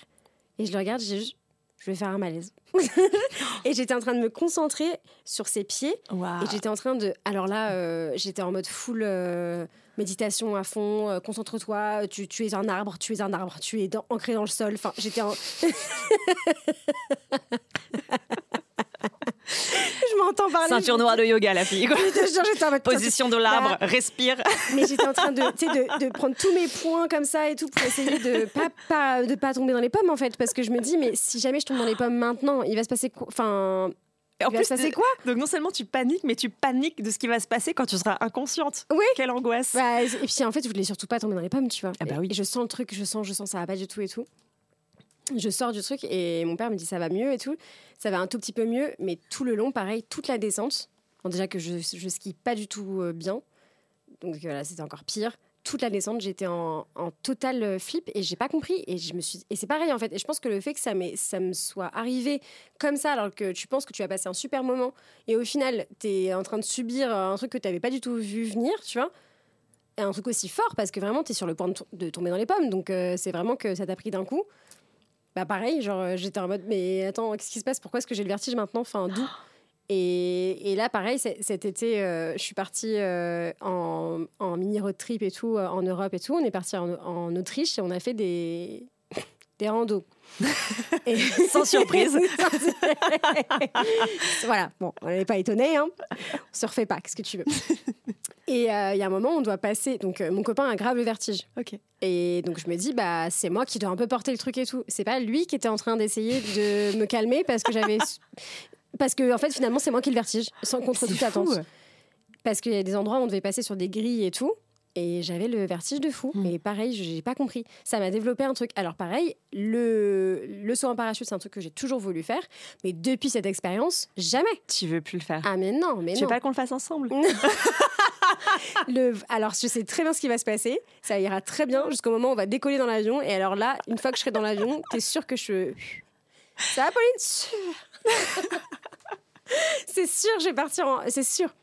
Et je le regarde, j'ai juste, je vais faire un malaise. et j'étais en train de me concentrer sur ses pieds et j'étais en train de. Alors là, euh, j'étais en mode full euh, méditation à fond. euh, Concentre-toi. Tu, tu es un arbre. Tu es un arbre. Tu es dans- ancré dans le sol. Enfin, j'étais en. Je m'entends parler. Ceinture noire de yoga la fille. quoi. En mode. Position de l'arbre, respire. Mais j'étais en train de, de, de prendre tous mes points comme ça et tout pour essayer de pas, pas, de pas tomber dans les pommes en fait. Parce que je me dis, mais si jamais je tombe dans les pommes maintenant, il va se passer quoi? Enfin. Et en Il va se passer quoi Donc non seulement tu paniques, mais tu paniques de ce qui va se passer quand tu seras inconsciente. Oui. Quelle angoisse. Bah, et puis en fait, je voulais surtout pas tomber dans les pommes, tu vois. Ah bah oui. et je sens le truc, je sens, je sens, ça va pas du tout et tout. Je sors du truc et mon père me dit ça va mieux et tout. Ça va un tout petit peu mieux, mais tout le long, pareil, toute la descente. Bon, déjà que je, je skie pas du tout euh, bien, donc voilà, c'était encore pire. Toute la descente, j'étais en, total euh, flip et j'ai pas compris. Et je me suis, et c'est pareil en fait. Et je pense que le fait que ça, ça me soit arrivé comme ça, alors que tu penses que tu as passé un super moment, et au final, tu es en train de subir un truc que tu n'avais pas du tout vu venir, tu vois. Et un truc aussi fort, parce que vraiment, tu es sur le point de, to- de tomber dans les pommes. Donc, euh, c'est vraiment que ça t'a pris d'un coup. Bah, pareil, genre, euh, j'étais en mode, mais attends, qu'est-ce qui se passe? Pourquoi est-ce que j'ai le vertige maintenant? Enfin, d'où? et, et là, pareil, cet été, euh, je suis partie euh, en, en mini road trip et tout, euh, en Europe et tout. On est parti en, en Autriche et on a fait des, des randos. Et- Sans surprise. voilà, bon, on n'est pas étonné, hein. on se refait pas, qu'est-ce que tu veux. Et euh, il y a un moment, on doit passer. Donc, euh, mon copain a grave le vertige. Ok. Et donc, je me dis, bah, c'est moi qui dois un peu porter le truc et tout. C'est pas lui qui était en train d'essayer de me calmer parce que j'avais. Parce que, en fait, finalement, c'est moi qui ai le vertige, sans contre toute fou. attente. Parce qu'il y a des endroits où on devait passer sur des grilles et tout. Et j'avais le vertige de fou. Mm. Et pareil, je n'ai pas compris. Ça m'a développé un truc. Alors pareil, le, le saut en parachute, c'est un truc que j'ai toujours voulu faire. Mais depuis cette expérience, jamais. Tu veux plus le faire. Ah mais non, mais tu non. veux pas qu'on le fasse ensemble Le- alors je sais très bien ce qui va se passer. Ça ira très bien jusqu'au moment où on va décoller dans l'avion. Et alors là, une fois que je serai dans l'avion, t'es sûr que je... Ça va Pauline? C'est sûr, je vais partir en... C'est sûr.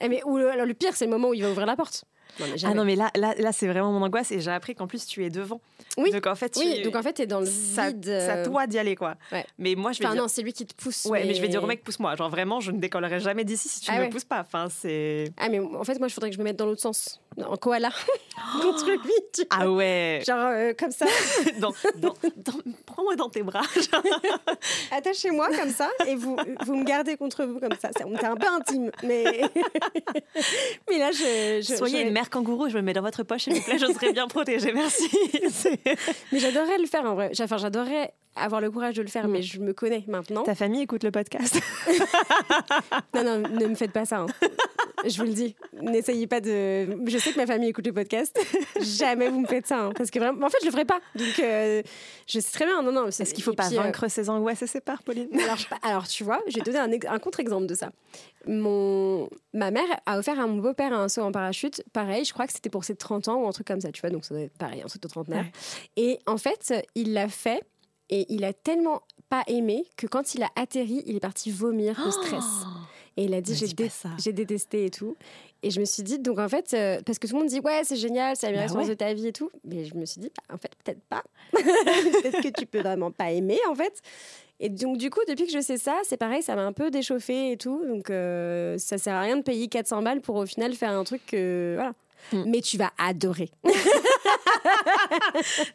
Eh, mais ou alors, le pire, c'est le moment où il va ouvrir la porte. Non, mais Ah non, mais là, là, là c'est vraiment mon angoisse et j'ai appris qu'en plus tu es devant. Oui. Donc en fait, tu- Oui, donc en fait, t'es dans le ça, vide. à euh, toi d'y aller quoi. ouais. Mais moi, je vais Enfin dire. non, c'est lui qui te pousse. Ouais, mais... je vais dire au mec, pousse-moi. Genre vraiment, je ne décollerai jamais d'ici si tu Ah ne ouais. me pousses pas. Enfin, c'est. Ah mais en fait, moi, je voudrais que je me mette dans l'autre sens. En koala. Contre lui. tu. Ah ouais. Genre euh, comme ça. Dans- dans- dans- Prends-moi dans tes bras. Attachez-moi comme ça et vous, vous me gardez contre vous comme ça. C'est on était un peu intime, mais mais là je, je- Soyez je- une mère kangourou, je me mets dans votre poche, s'il vous plaît, je serai bien protégée, merci. Mais j'adorerais le faire en vrai. Enfin, j'adorerais avoir le courage de le faire, mais je me connais maintenant. Ta famille écoute le podcast. Non non, ne me faites pas ça. hein. Je vous le dis, n'essayez pas de. Je sais que ma famille écoute le podcast. Jamais vous me faites ça, hein, parce que vraiment, en fait, je le ferai pas. Donc, euh, je sais très bien. Non non. Est-ce qu'il faut pas puis, euh, vaincre ses angoisses et ses peurs, Pauline? Alors, tu vois, te donner un, ex- un contre-exemple de ça. Mon, ma mère a offert à mon beau-père un saut en parachute. Pareil, je crois que c'était pour ses 30 ans ou un truc comme ça, tu vois. Donc, ça doit être pareil, un truc de trentenaire. Ouais. Et en fait, il l'a fait et il a tellement pas aimé que quand il a atterri, il est parti vomir de stress. Et il a dit j'ai dé- détesté et tout. Et je me suis dit, donc en fait, euh, parce que tout le monde dit ouais, c'est génial, c'est la meilleure Bah ouais. de ta vie et tout. Mais je me suis dit, bah, en fait, peut-être pas. peut-être que tu peux vraiment pas aimer en fait. Et donc, du coup, depuis que je sais ça, c'est pareil, ça m'a un peu déchauffé et tout. Donc, euh, ça sert à rien de payer 400 balles pour au final faire un truc que. Voilà. Mm. Mais tu vas adorer.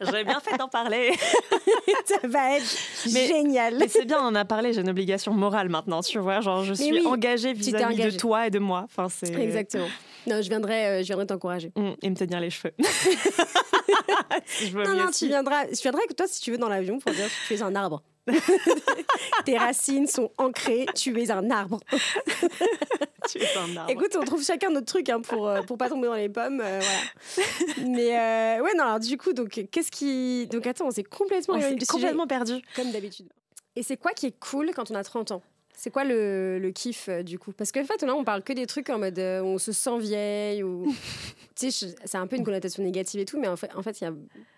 J'aurais bien fait d'en parler. ça va être Mais- génial. Mais c'est bien, on en a parlé, j'ai une obligation morale maintenant, tu vois. Genre, je suis oui, engagée vis-à-vis de engagée. toi et de moi. Enfin, c'est... Exactement. Non, je viendrai, euh, je viendrai t'encourager. Et me tenir les cheveux. Si je veux Non, non, aussi. tu viendras. Je viendrai avec toi si tu veux dans l'avion pour dire que tu es un arbre. Tes racines sont ancrées, tu es un arbre. Tu es un arbre. Écoute, on trouve chacun notre truc hein, pour, euh, pour pas tomber dans les pommes. euh, voilà. Mais euh, ouais, non, alors du coup, donc qu'est-ce qui. Donc attends, on s'est complètement on sujet, complètement perdu. comme d'habitude. Et c'est quoi qui est cool quand on a 30 ans? C'est quoi le, le kiff euh, du coup? Parce qu'en fait, là, on parle que des trucs en mode euh, on se sent vieille ou. tu sais, c'est un peu une connotation négative et tout, mais en fait, en fait, il y a,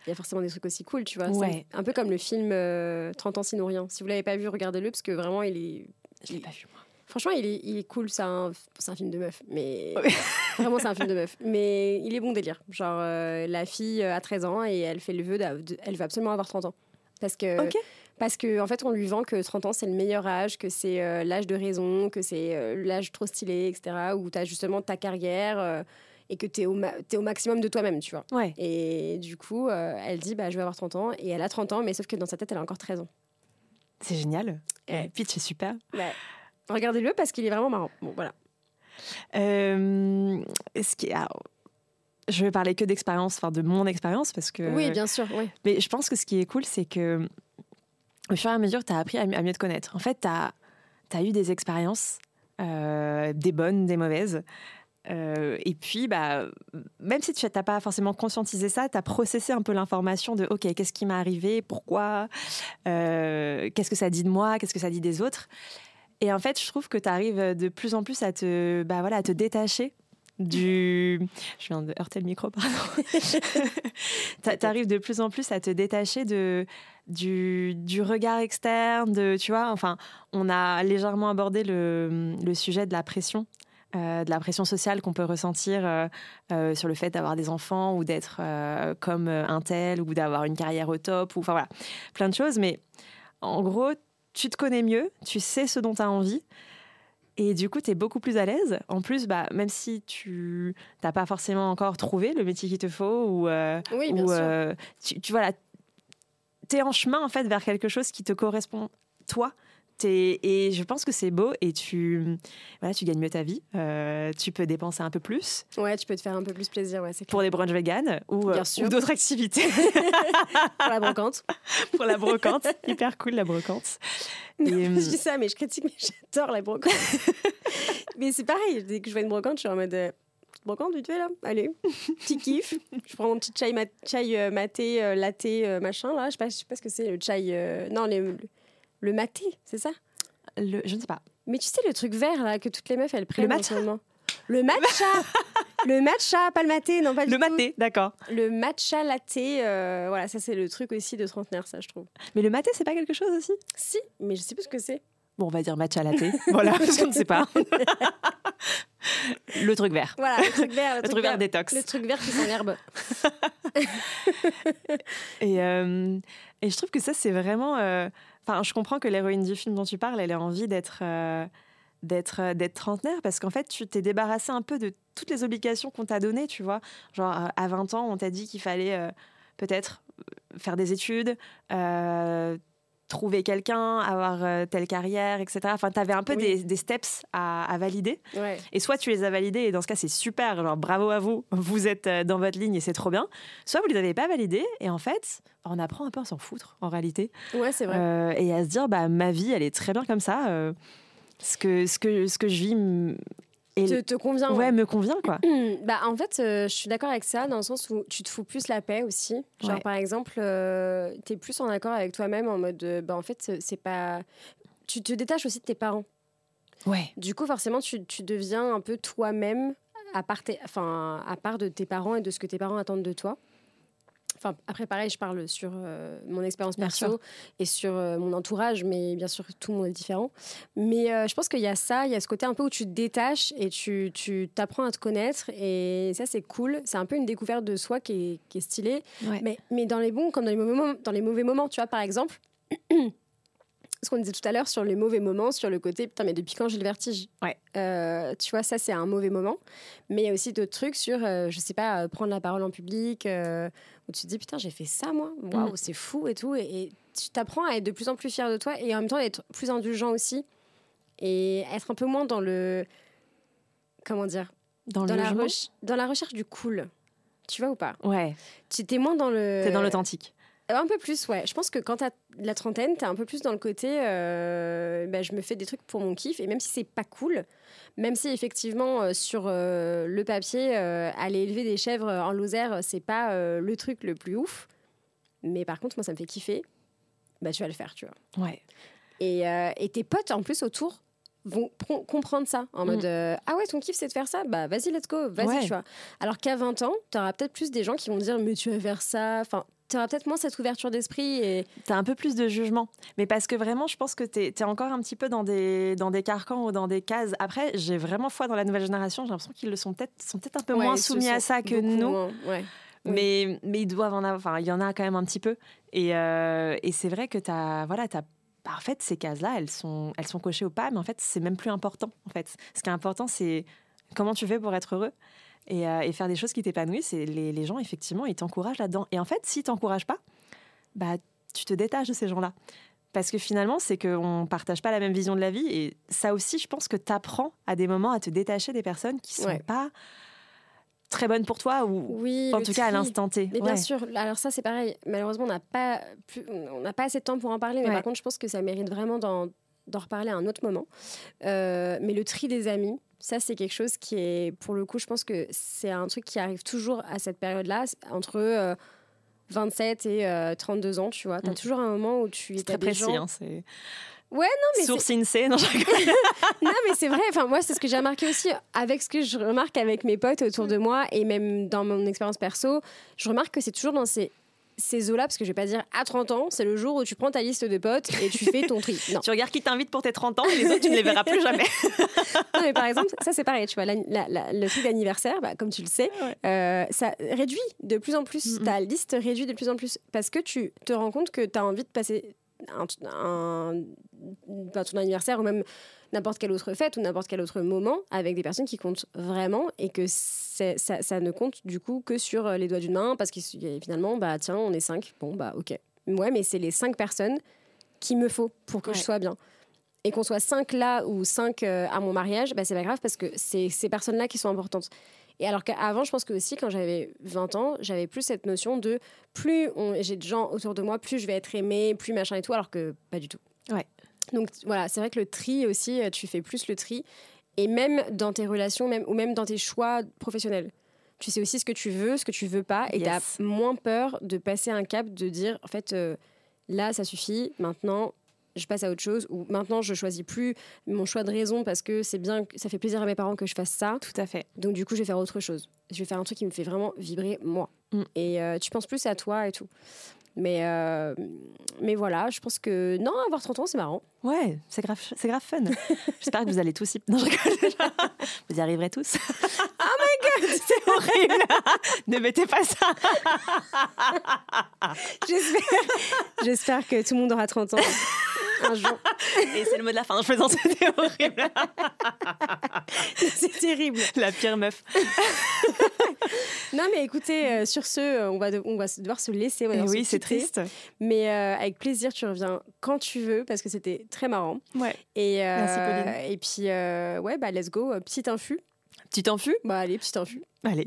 y a forcément des trucs aussi cool, tu vois. Ouais. Un peu comme le film euh, 30 ans sinon rien. Si vous l'avez pas vu, regardez-le parce que vraiment, il est. Je l'ai pas vu, moi. Franchement, il est, il est cool. C'est un, c'est un film de meuf, mais vraiment, c'est un film de meuf. Mais il est bon délire. Genre, euh, la fille a 13 ans et elle fait le vœu, de- elle veut absolument avoir 30 ans. Parce que, Ok. Parce que en fait, on lui vend que 30 ans, c'est le meilleur âge, que c'est euh, l'âge de raison, que c'est euh, l'âge trop stylé, etc. Où tu as justement ta carrière euh, et que tu es, au maximum de toi-même, tu vois. Ouais. Et du coup, elle dit, bah, je vais avoir 30 ans. Et elle a 30 ans, mais sauf que dans sa tête, elle a encore 13 ans. C'est génial. Ouais. Pitch est super. Ouais. Regardez-le parce qu'il est vraiment marrant. Bon, voilà. Ce qui alors, je vais parler que d'expérience, enfin de mon expérience, parce que. Oui, bien sûr. Oui. Mais je pense que ce qui est cool, c'est que au fur et à mesure, tu as appris à, mi- à mieux te connaître. En fait, tu as, eu des expériences, des bonnes, des mauvaises. et puis, bah, même si tu n'as pas forcément conscientisé ça, tu as processé un peu l'information de OK, qu'est-ce qui m'est arrivé, pourquoi, qu'est-ce que ça dit de moi, qu'est-ce que ça dit des autres. Et en fait, je trouve que tu arrives de plus en plus à te, bah, voilà, à te détacher du. Je viens de heurter le micro, pardon. tu arrives de plus en plus à te détacher de, du, du, regard externe, de, tu vois, enfin, on a légèrement abordé le, le sujet de la pression. Euh, de la pression sociale qu'on peut ressentir euh, euh, sur le fait d'avoir des enfants ou d'être comme un tel ou d'avoir une carrière au top ou enfin voilà plein de choses mais en gros tu te connais mieux tu sais ce dont tu as envie et du coup, tu es beaucoup plus à l'aise. En plus, bah, même si tu n'as pas forcément encore trouvé le métier qu'il te faut, ou, euh, euh, tu, tu voilà, es en chemin en fait vers quelque chose qui te correspond toi et je pense que c'est beau et tu, voilà, tu gagnes mieux ta vie. Euh, tu peux dépenser un peu plus. Ouais, tu peux te faire un peu plus plaisir. Ouais, pour des brunchs vegan ou, euh, ou d'autres activités. pour la brocante. pour la brocante. Hyper cool la brocante. et, je dis ça, mais je critique, mais j'adore la brocante. mais c'est pareil, dès que je vois une brocante, je suis en mode euh, brocante vite fait là allez petit kiff je prends mon petit chai, chai maté latte machin là je sais pas, je sais pas ce que c'est le chai non les, le maté, c'est ça? Le, Je ne sais pas. Mais tu sais, le truc vert là que toutes les meufs elles prennent. Le matcha Le matcha Le matcha, pas le maté, non pas du Le tout. maté, d'accord. Le matcha latte, euh, voilà, ça c'est le truc aussi de trentenaire, ça je trouve. Mais le maté, c'est pas quelque chose aussi? Si, mais je sais plus ce que c'est. Bon, on va dire matcha latte. voilà, parce qu'on ne sait pas. le truc vert. Voilà, le truc vert. Le, truc, vert, détox. Le truc vert qui sent l'herbe. et, euh, et je trouve que ça, c'est vraiment. Euh, Enfin, je comprends que l'héroïne du film dont tu parles, elle a envie d'être euh, euh, d'être trentenaire parce qu'en fait, tu t'es débarrassé un peu de toutes les obligations qu'on t'a données, tu vois. Genre euh, à 20 ans, on t'a dit qu'il fallait peut-être faire des études, trouver quelqu'un, avoir euh, telle carrière, etc. Enfin, tu avais un peu des, steps à, valider. Et soit tu les as validés, et dans ce cas, c'est super, genre bravo à vous, vous êtes euh, dans votre ligne et c'est trop bien. Soit vous les avez pas validés, et en fait, on apprend un peu à s'en foutre, en réalité. Ouais, c'est vrai. Euh, et à se dire, bah, ma vie, elle est très bien comme ça. ce, que, ce, que, ce que je vis te, te, convient. Ouais, me convient quoi. bah en fait, euh, je suis d'accord avec ça dans le sens où tu te fous plus la paix aussi. Genre par exemple, euh, tu es plus en accord avec toi-même en mode euh, bah en fait c'est pas tu te détaches aussi de tes parents. Ouais. Du coup forcément tu, tu deviens un peu toi-même à part enfin à part de tes parents et de ce que tes parents attendent de toi. Enfin, après, pareil, je parle sur euh, mon expérience perso et sur euh, mon entourage, mais bien sûr, tout le monde est différent. Mais euh, je pense qu'il y a ça, il y a ce côté un peu où tu te détaches et tu, tu t'apprends à te connaître. Et ça, c'est cool. C'est un peu une découverte de soi qui est, qui est stylée. Mais, mais dans les bons comme dans les mauvais moments, dans les mauvais moments tu vois, par exemple. ce qu'on disait tout à l'heure sur les mauvais moments, sur le côté putain, mais depuis quand j'ai le vertige? Ouais. tu vois, ça, c'est un mauvais moment. Mais il y a aussi d'autres trucs sur, je sais pas, prendre la parole en public, où tu te dis putain j'ai fait ça moi waouh mm. c'est fou et tout et, tu t'apprends à être de plus en plus fier de toi et en même temps être plus indulgent aussi et être un peu moins dans le comment dire dans, la, dans la recherche du cool tu vois ou pas? Ouais tu étais moins dans le t'es dans l'authentique un peu plus, ouais. Je pense que quand t'as la trentaine, t'es un peu plus dans le côté, euh, bah, je me fais des trucs pour mon kiff, et même si c'est pas cool, même si effectivement euh, sur euh, le papier, aller élever des chèvres en Lozère, c'est pas le truc le plus ouf, mais par contre moi ça me fait kiffer, bah tu vas le faire, tu vois. Ouais. Et, et tes potes en plus autour vont comprendre ça en mode mm. ah ouais ton kiff c'est de faire ça? Bah vas-y let's go vas-y tu vois alors qu'à 20 ans tu auras peut-être plus des gens qui vont dire mais tu vas faire ça enfin tu auras peut-être moins cette ouverture d'esprit et tu as un peu plus de jugement. Mais parce que vraiment je pense que tu es, encore un petit peu dans des dans des carcans ou dans des cases. Après j'ai vraiment foi dans la nouvelle génération. J'ai l'impression qu'ils le sont peut-être sont peut-être un peu moins soumis à ça que nous. mais mais ils doivent en avoir enfin il y en a quand même un petit peu. Et, euh, et c'est vrai que tu as voilà as bah, en fait, ces cases-là, elles sont, elles sont cochées au pas, mais en fait, c'est même plus important. En fait, ce qui est important, c'est comment tu fais pour être heureux. Euh, et, faire des choses qui t'épanouissent. Et les, les, gens, effectivement, ils t'encouragent là-dedans. Et en fait, s'ils t'encouragent pas, bah, tu te détaches de ces gens-là. Parce que finalement, c'est qu'on ne partage pas la même vision de la vie. Et ça aussi, je pense que tu apprends à des moments à te détacher des personnes qui ne sont pas très bonnes pour toi ou oui, en tout cas à l'instant T. Mais bien sûr, alors ça c'est pareil. Malheureusement, on n'a pas, on n'a pas assez de temps pour en parler. Mais par contre, je pense que ça mérite vraiment d'en reparler à un autre moment. Euh, mais le tri des amis, ça, c'est quelque chose qui est, pour le coup, je pense que c'est un truc qui arrive toujours à cette période-là, entre 27 et 32 ans, tu vois. Tu as mm. toujours un moment où tu es très précis. Hein, c'est... Ouais, non, mais. Source INSEE, non, non, mais c'est vrai. Enfin, moi, c'est ce que j'ai remarqué aussi avec ce que je remarque avec mes potes autour de moi et même dans mon expérience perso. Je remarque que c'est toujours dans ces ces eaux-là, parce que je vais pas dire à 30 ans, c'est le jour où tu prends ta liste de potes et tu fais ton tri. tu regardes qui t'invite pour tes 30 ans et les autres, tu ne les verras plus jamais. non, mais par exemple, ça c'est pareil, tu vois, le tri d'anniversaire, bah, comme tu le sais, euh, ça réduit de plus en plus, ta liste réduit de plus en plus, parce que tu te rends compte que tu as envie de passer un, ton anniversaire ou même n'importe quelle autre fête ou n'importe quel autre moment avec des personnes qui comptent vraiment et que ça, ça, ne compte du coup que sur les doigts d'une main parce que finalement, bah tiens, on est cinq. Bon, bah ok. Ouais, mais c'est les cinq personnes qu'il me faut pour que je sois bien. Et qu'on soit cinq là ou cinq euh, à mon mariage, bah, c'est pas grave parce que c'est ces personnes-là qui sont importantes. Et alors qu'avant, je pense que aussi, quand j'avais 20 ans, j'avais plus cette notion de plus j'ai de gens autour de moi, plus je vais être aimée, plus machin et tout, alors que pas du tout. Ouais. Donc voilà, c'est vrai que le tri aussi, euh, tu fais plus le tri. Et même dans tes relations, même, ou même dans tes choix professionnels. Tu sais aussi ce que tu veux, ce que tu veux pas, et tu as moins peur de passer un cap, de dire, en fait, euh, là, ça suffit, maintenant, je passe à autre chose ou maintenant je choisis plus mon choix de raison parce que c'est bien ça fait plaisir à mes parents que je fasse ça tout à fait donc du coup je vais faire autre chose je vais faire un truc qui me fait vraiment vibrer moi mm. et euh, tu penses plus à toi et tout mais, euh, mais voilà, je pense que non, avoir 30 ans, c'est marrant. Ouais, c'est grave, c'est grave fun. J'espère que vous allez tous y... Non, je Vous y arriverez tous. god, c'est horrible. ne mettez pas ça. J'espère que tout le monde aura 30 ans un jour. Et c'est le mot de la fin. Je plaisante, c'était horrible. c'est terrible. La pire meuf. non, mais écoutez, euh, sur ce, on va, on va devoir se laisser. Eh oui, c'est triste. Mais euh, avec plaisir, tu reviens quand tu veux parce que c'était très marrant. Ouais. Et, euh, Merci, Pauline. Et puis, ouais, bah, let's go. Petit infus. Petit infus Bah, allez, petit infus. Allez.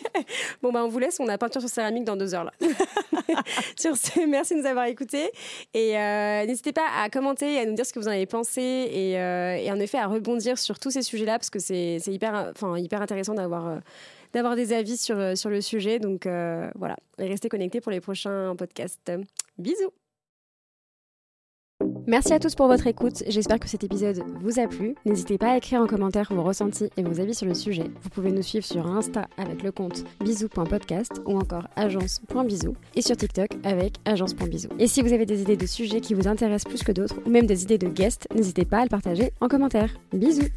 bon, bah, on vous laisse. On a peinture sur céramique dans deux heures là. sur ce, merci de nous avoir écoutés. Et euh, n'hésitez pas à commenter à nous dire ce que vous en avez pensé. Et, euh, et en effet, à rebondir sur tous ces sujets-là parce que c'est hyper, hyper intéressant d'avoir. Euh, d'avoir des avis sur, sur le sujet. Donc voilà, et restez connectés pour les prochains podcasts. Bisous Merci à tous pour votre écoute, j'espère que cet épisode vous a plu. N'hésitez pas à écrire en commentaire vos ressentis et vos avis sur le sujet. Vous pouvez nous suivre sur Insta avec le compte bisous.podcast ou encore agence.bisous et sur TikTok avec agence.bisous. Et si vous avez des idées de sujets qui vous intéressent plus que d'autres ou même des idées de guests, n'hésitez pas à le partager en commentaire. Bisous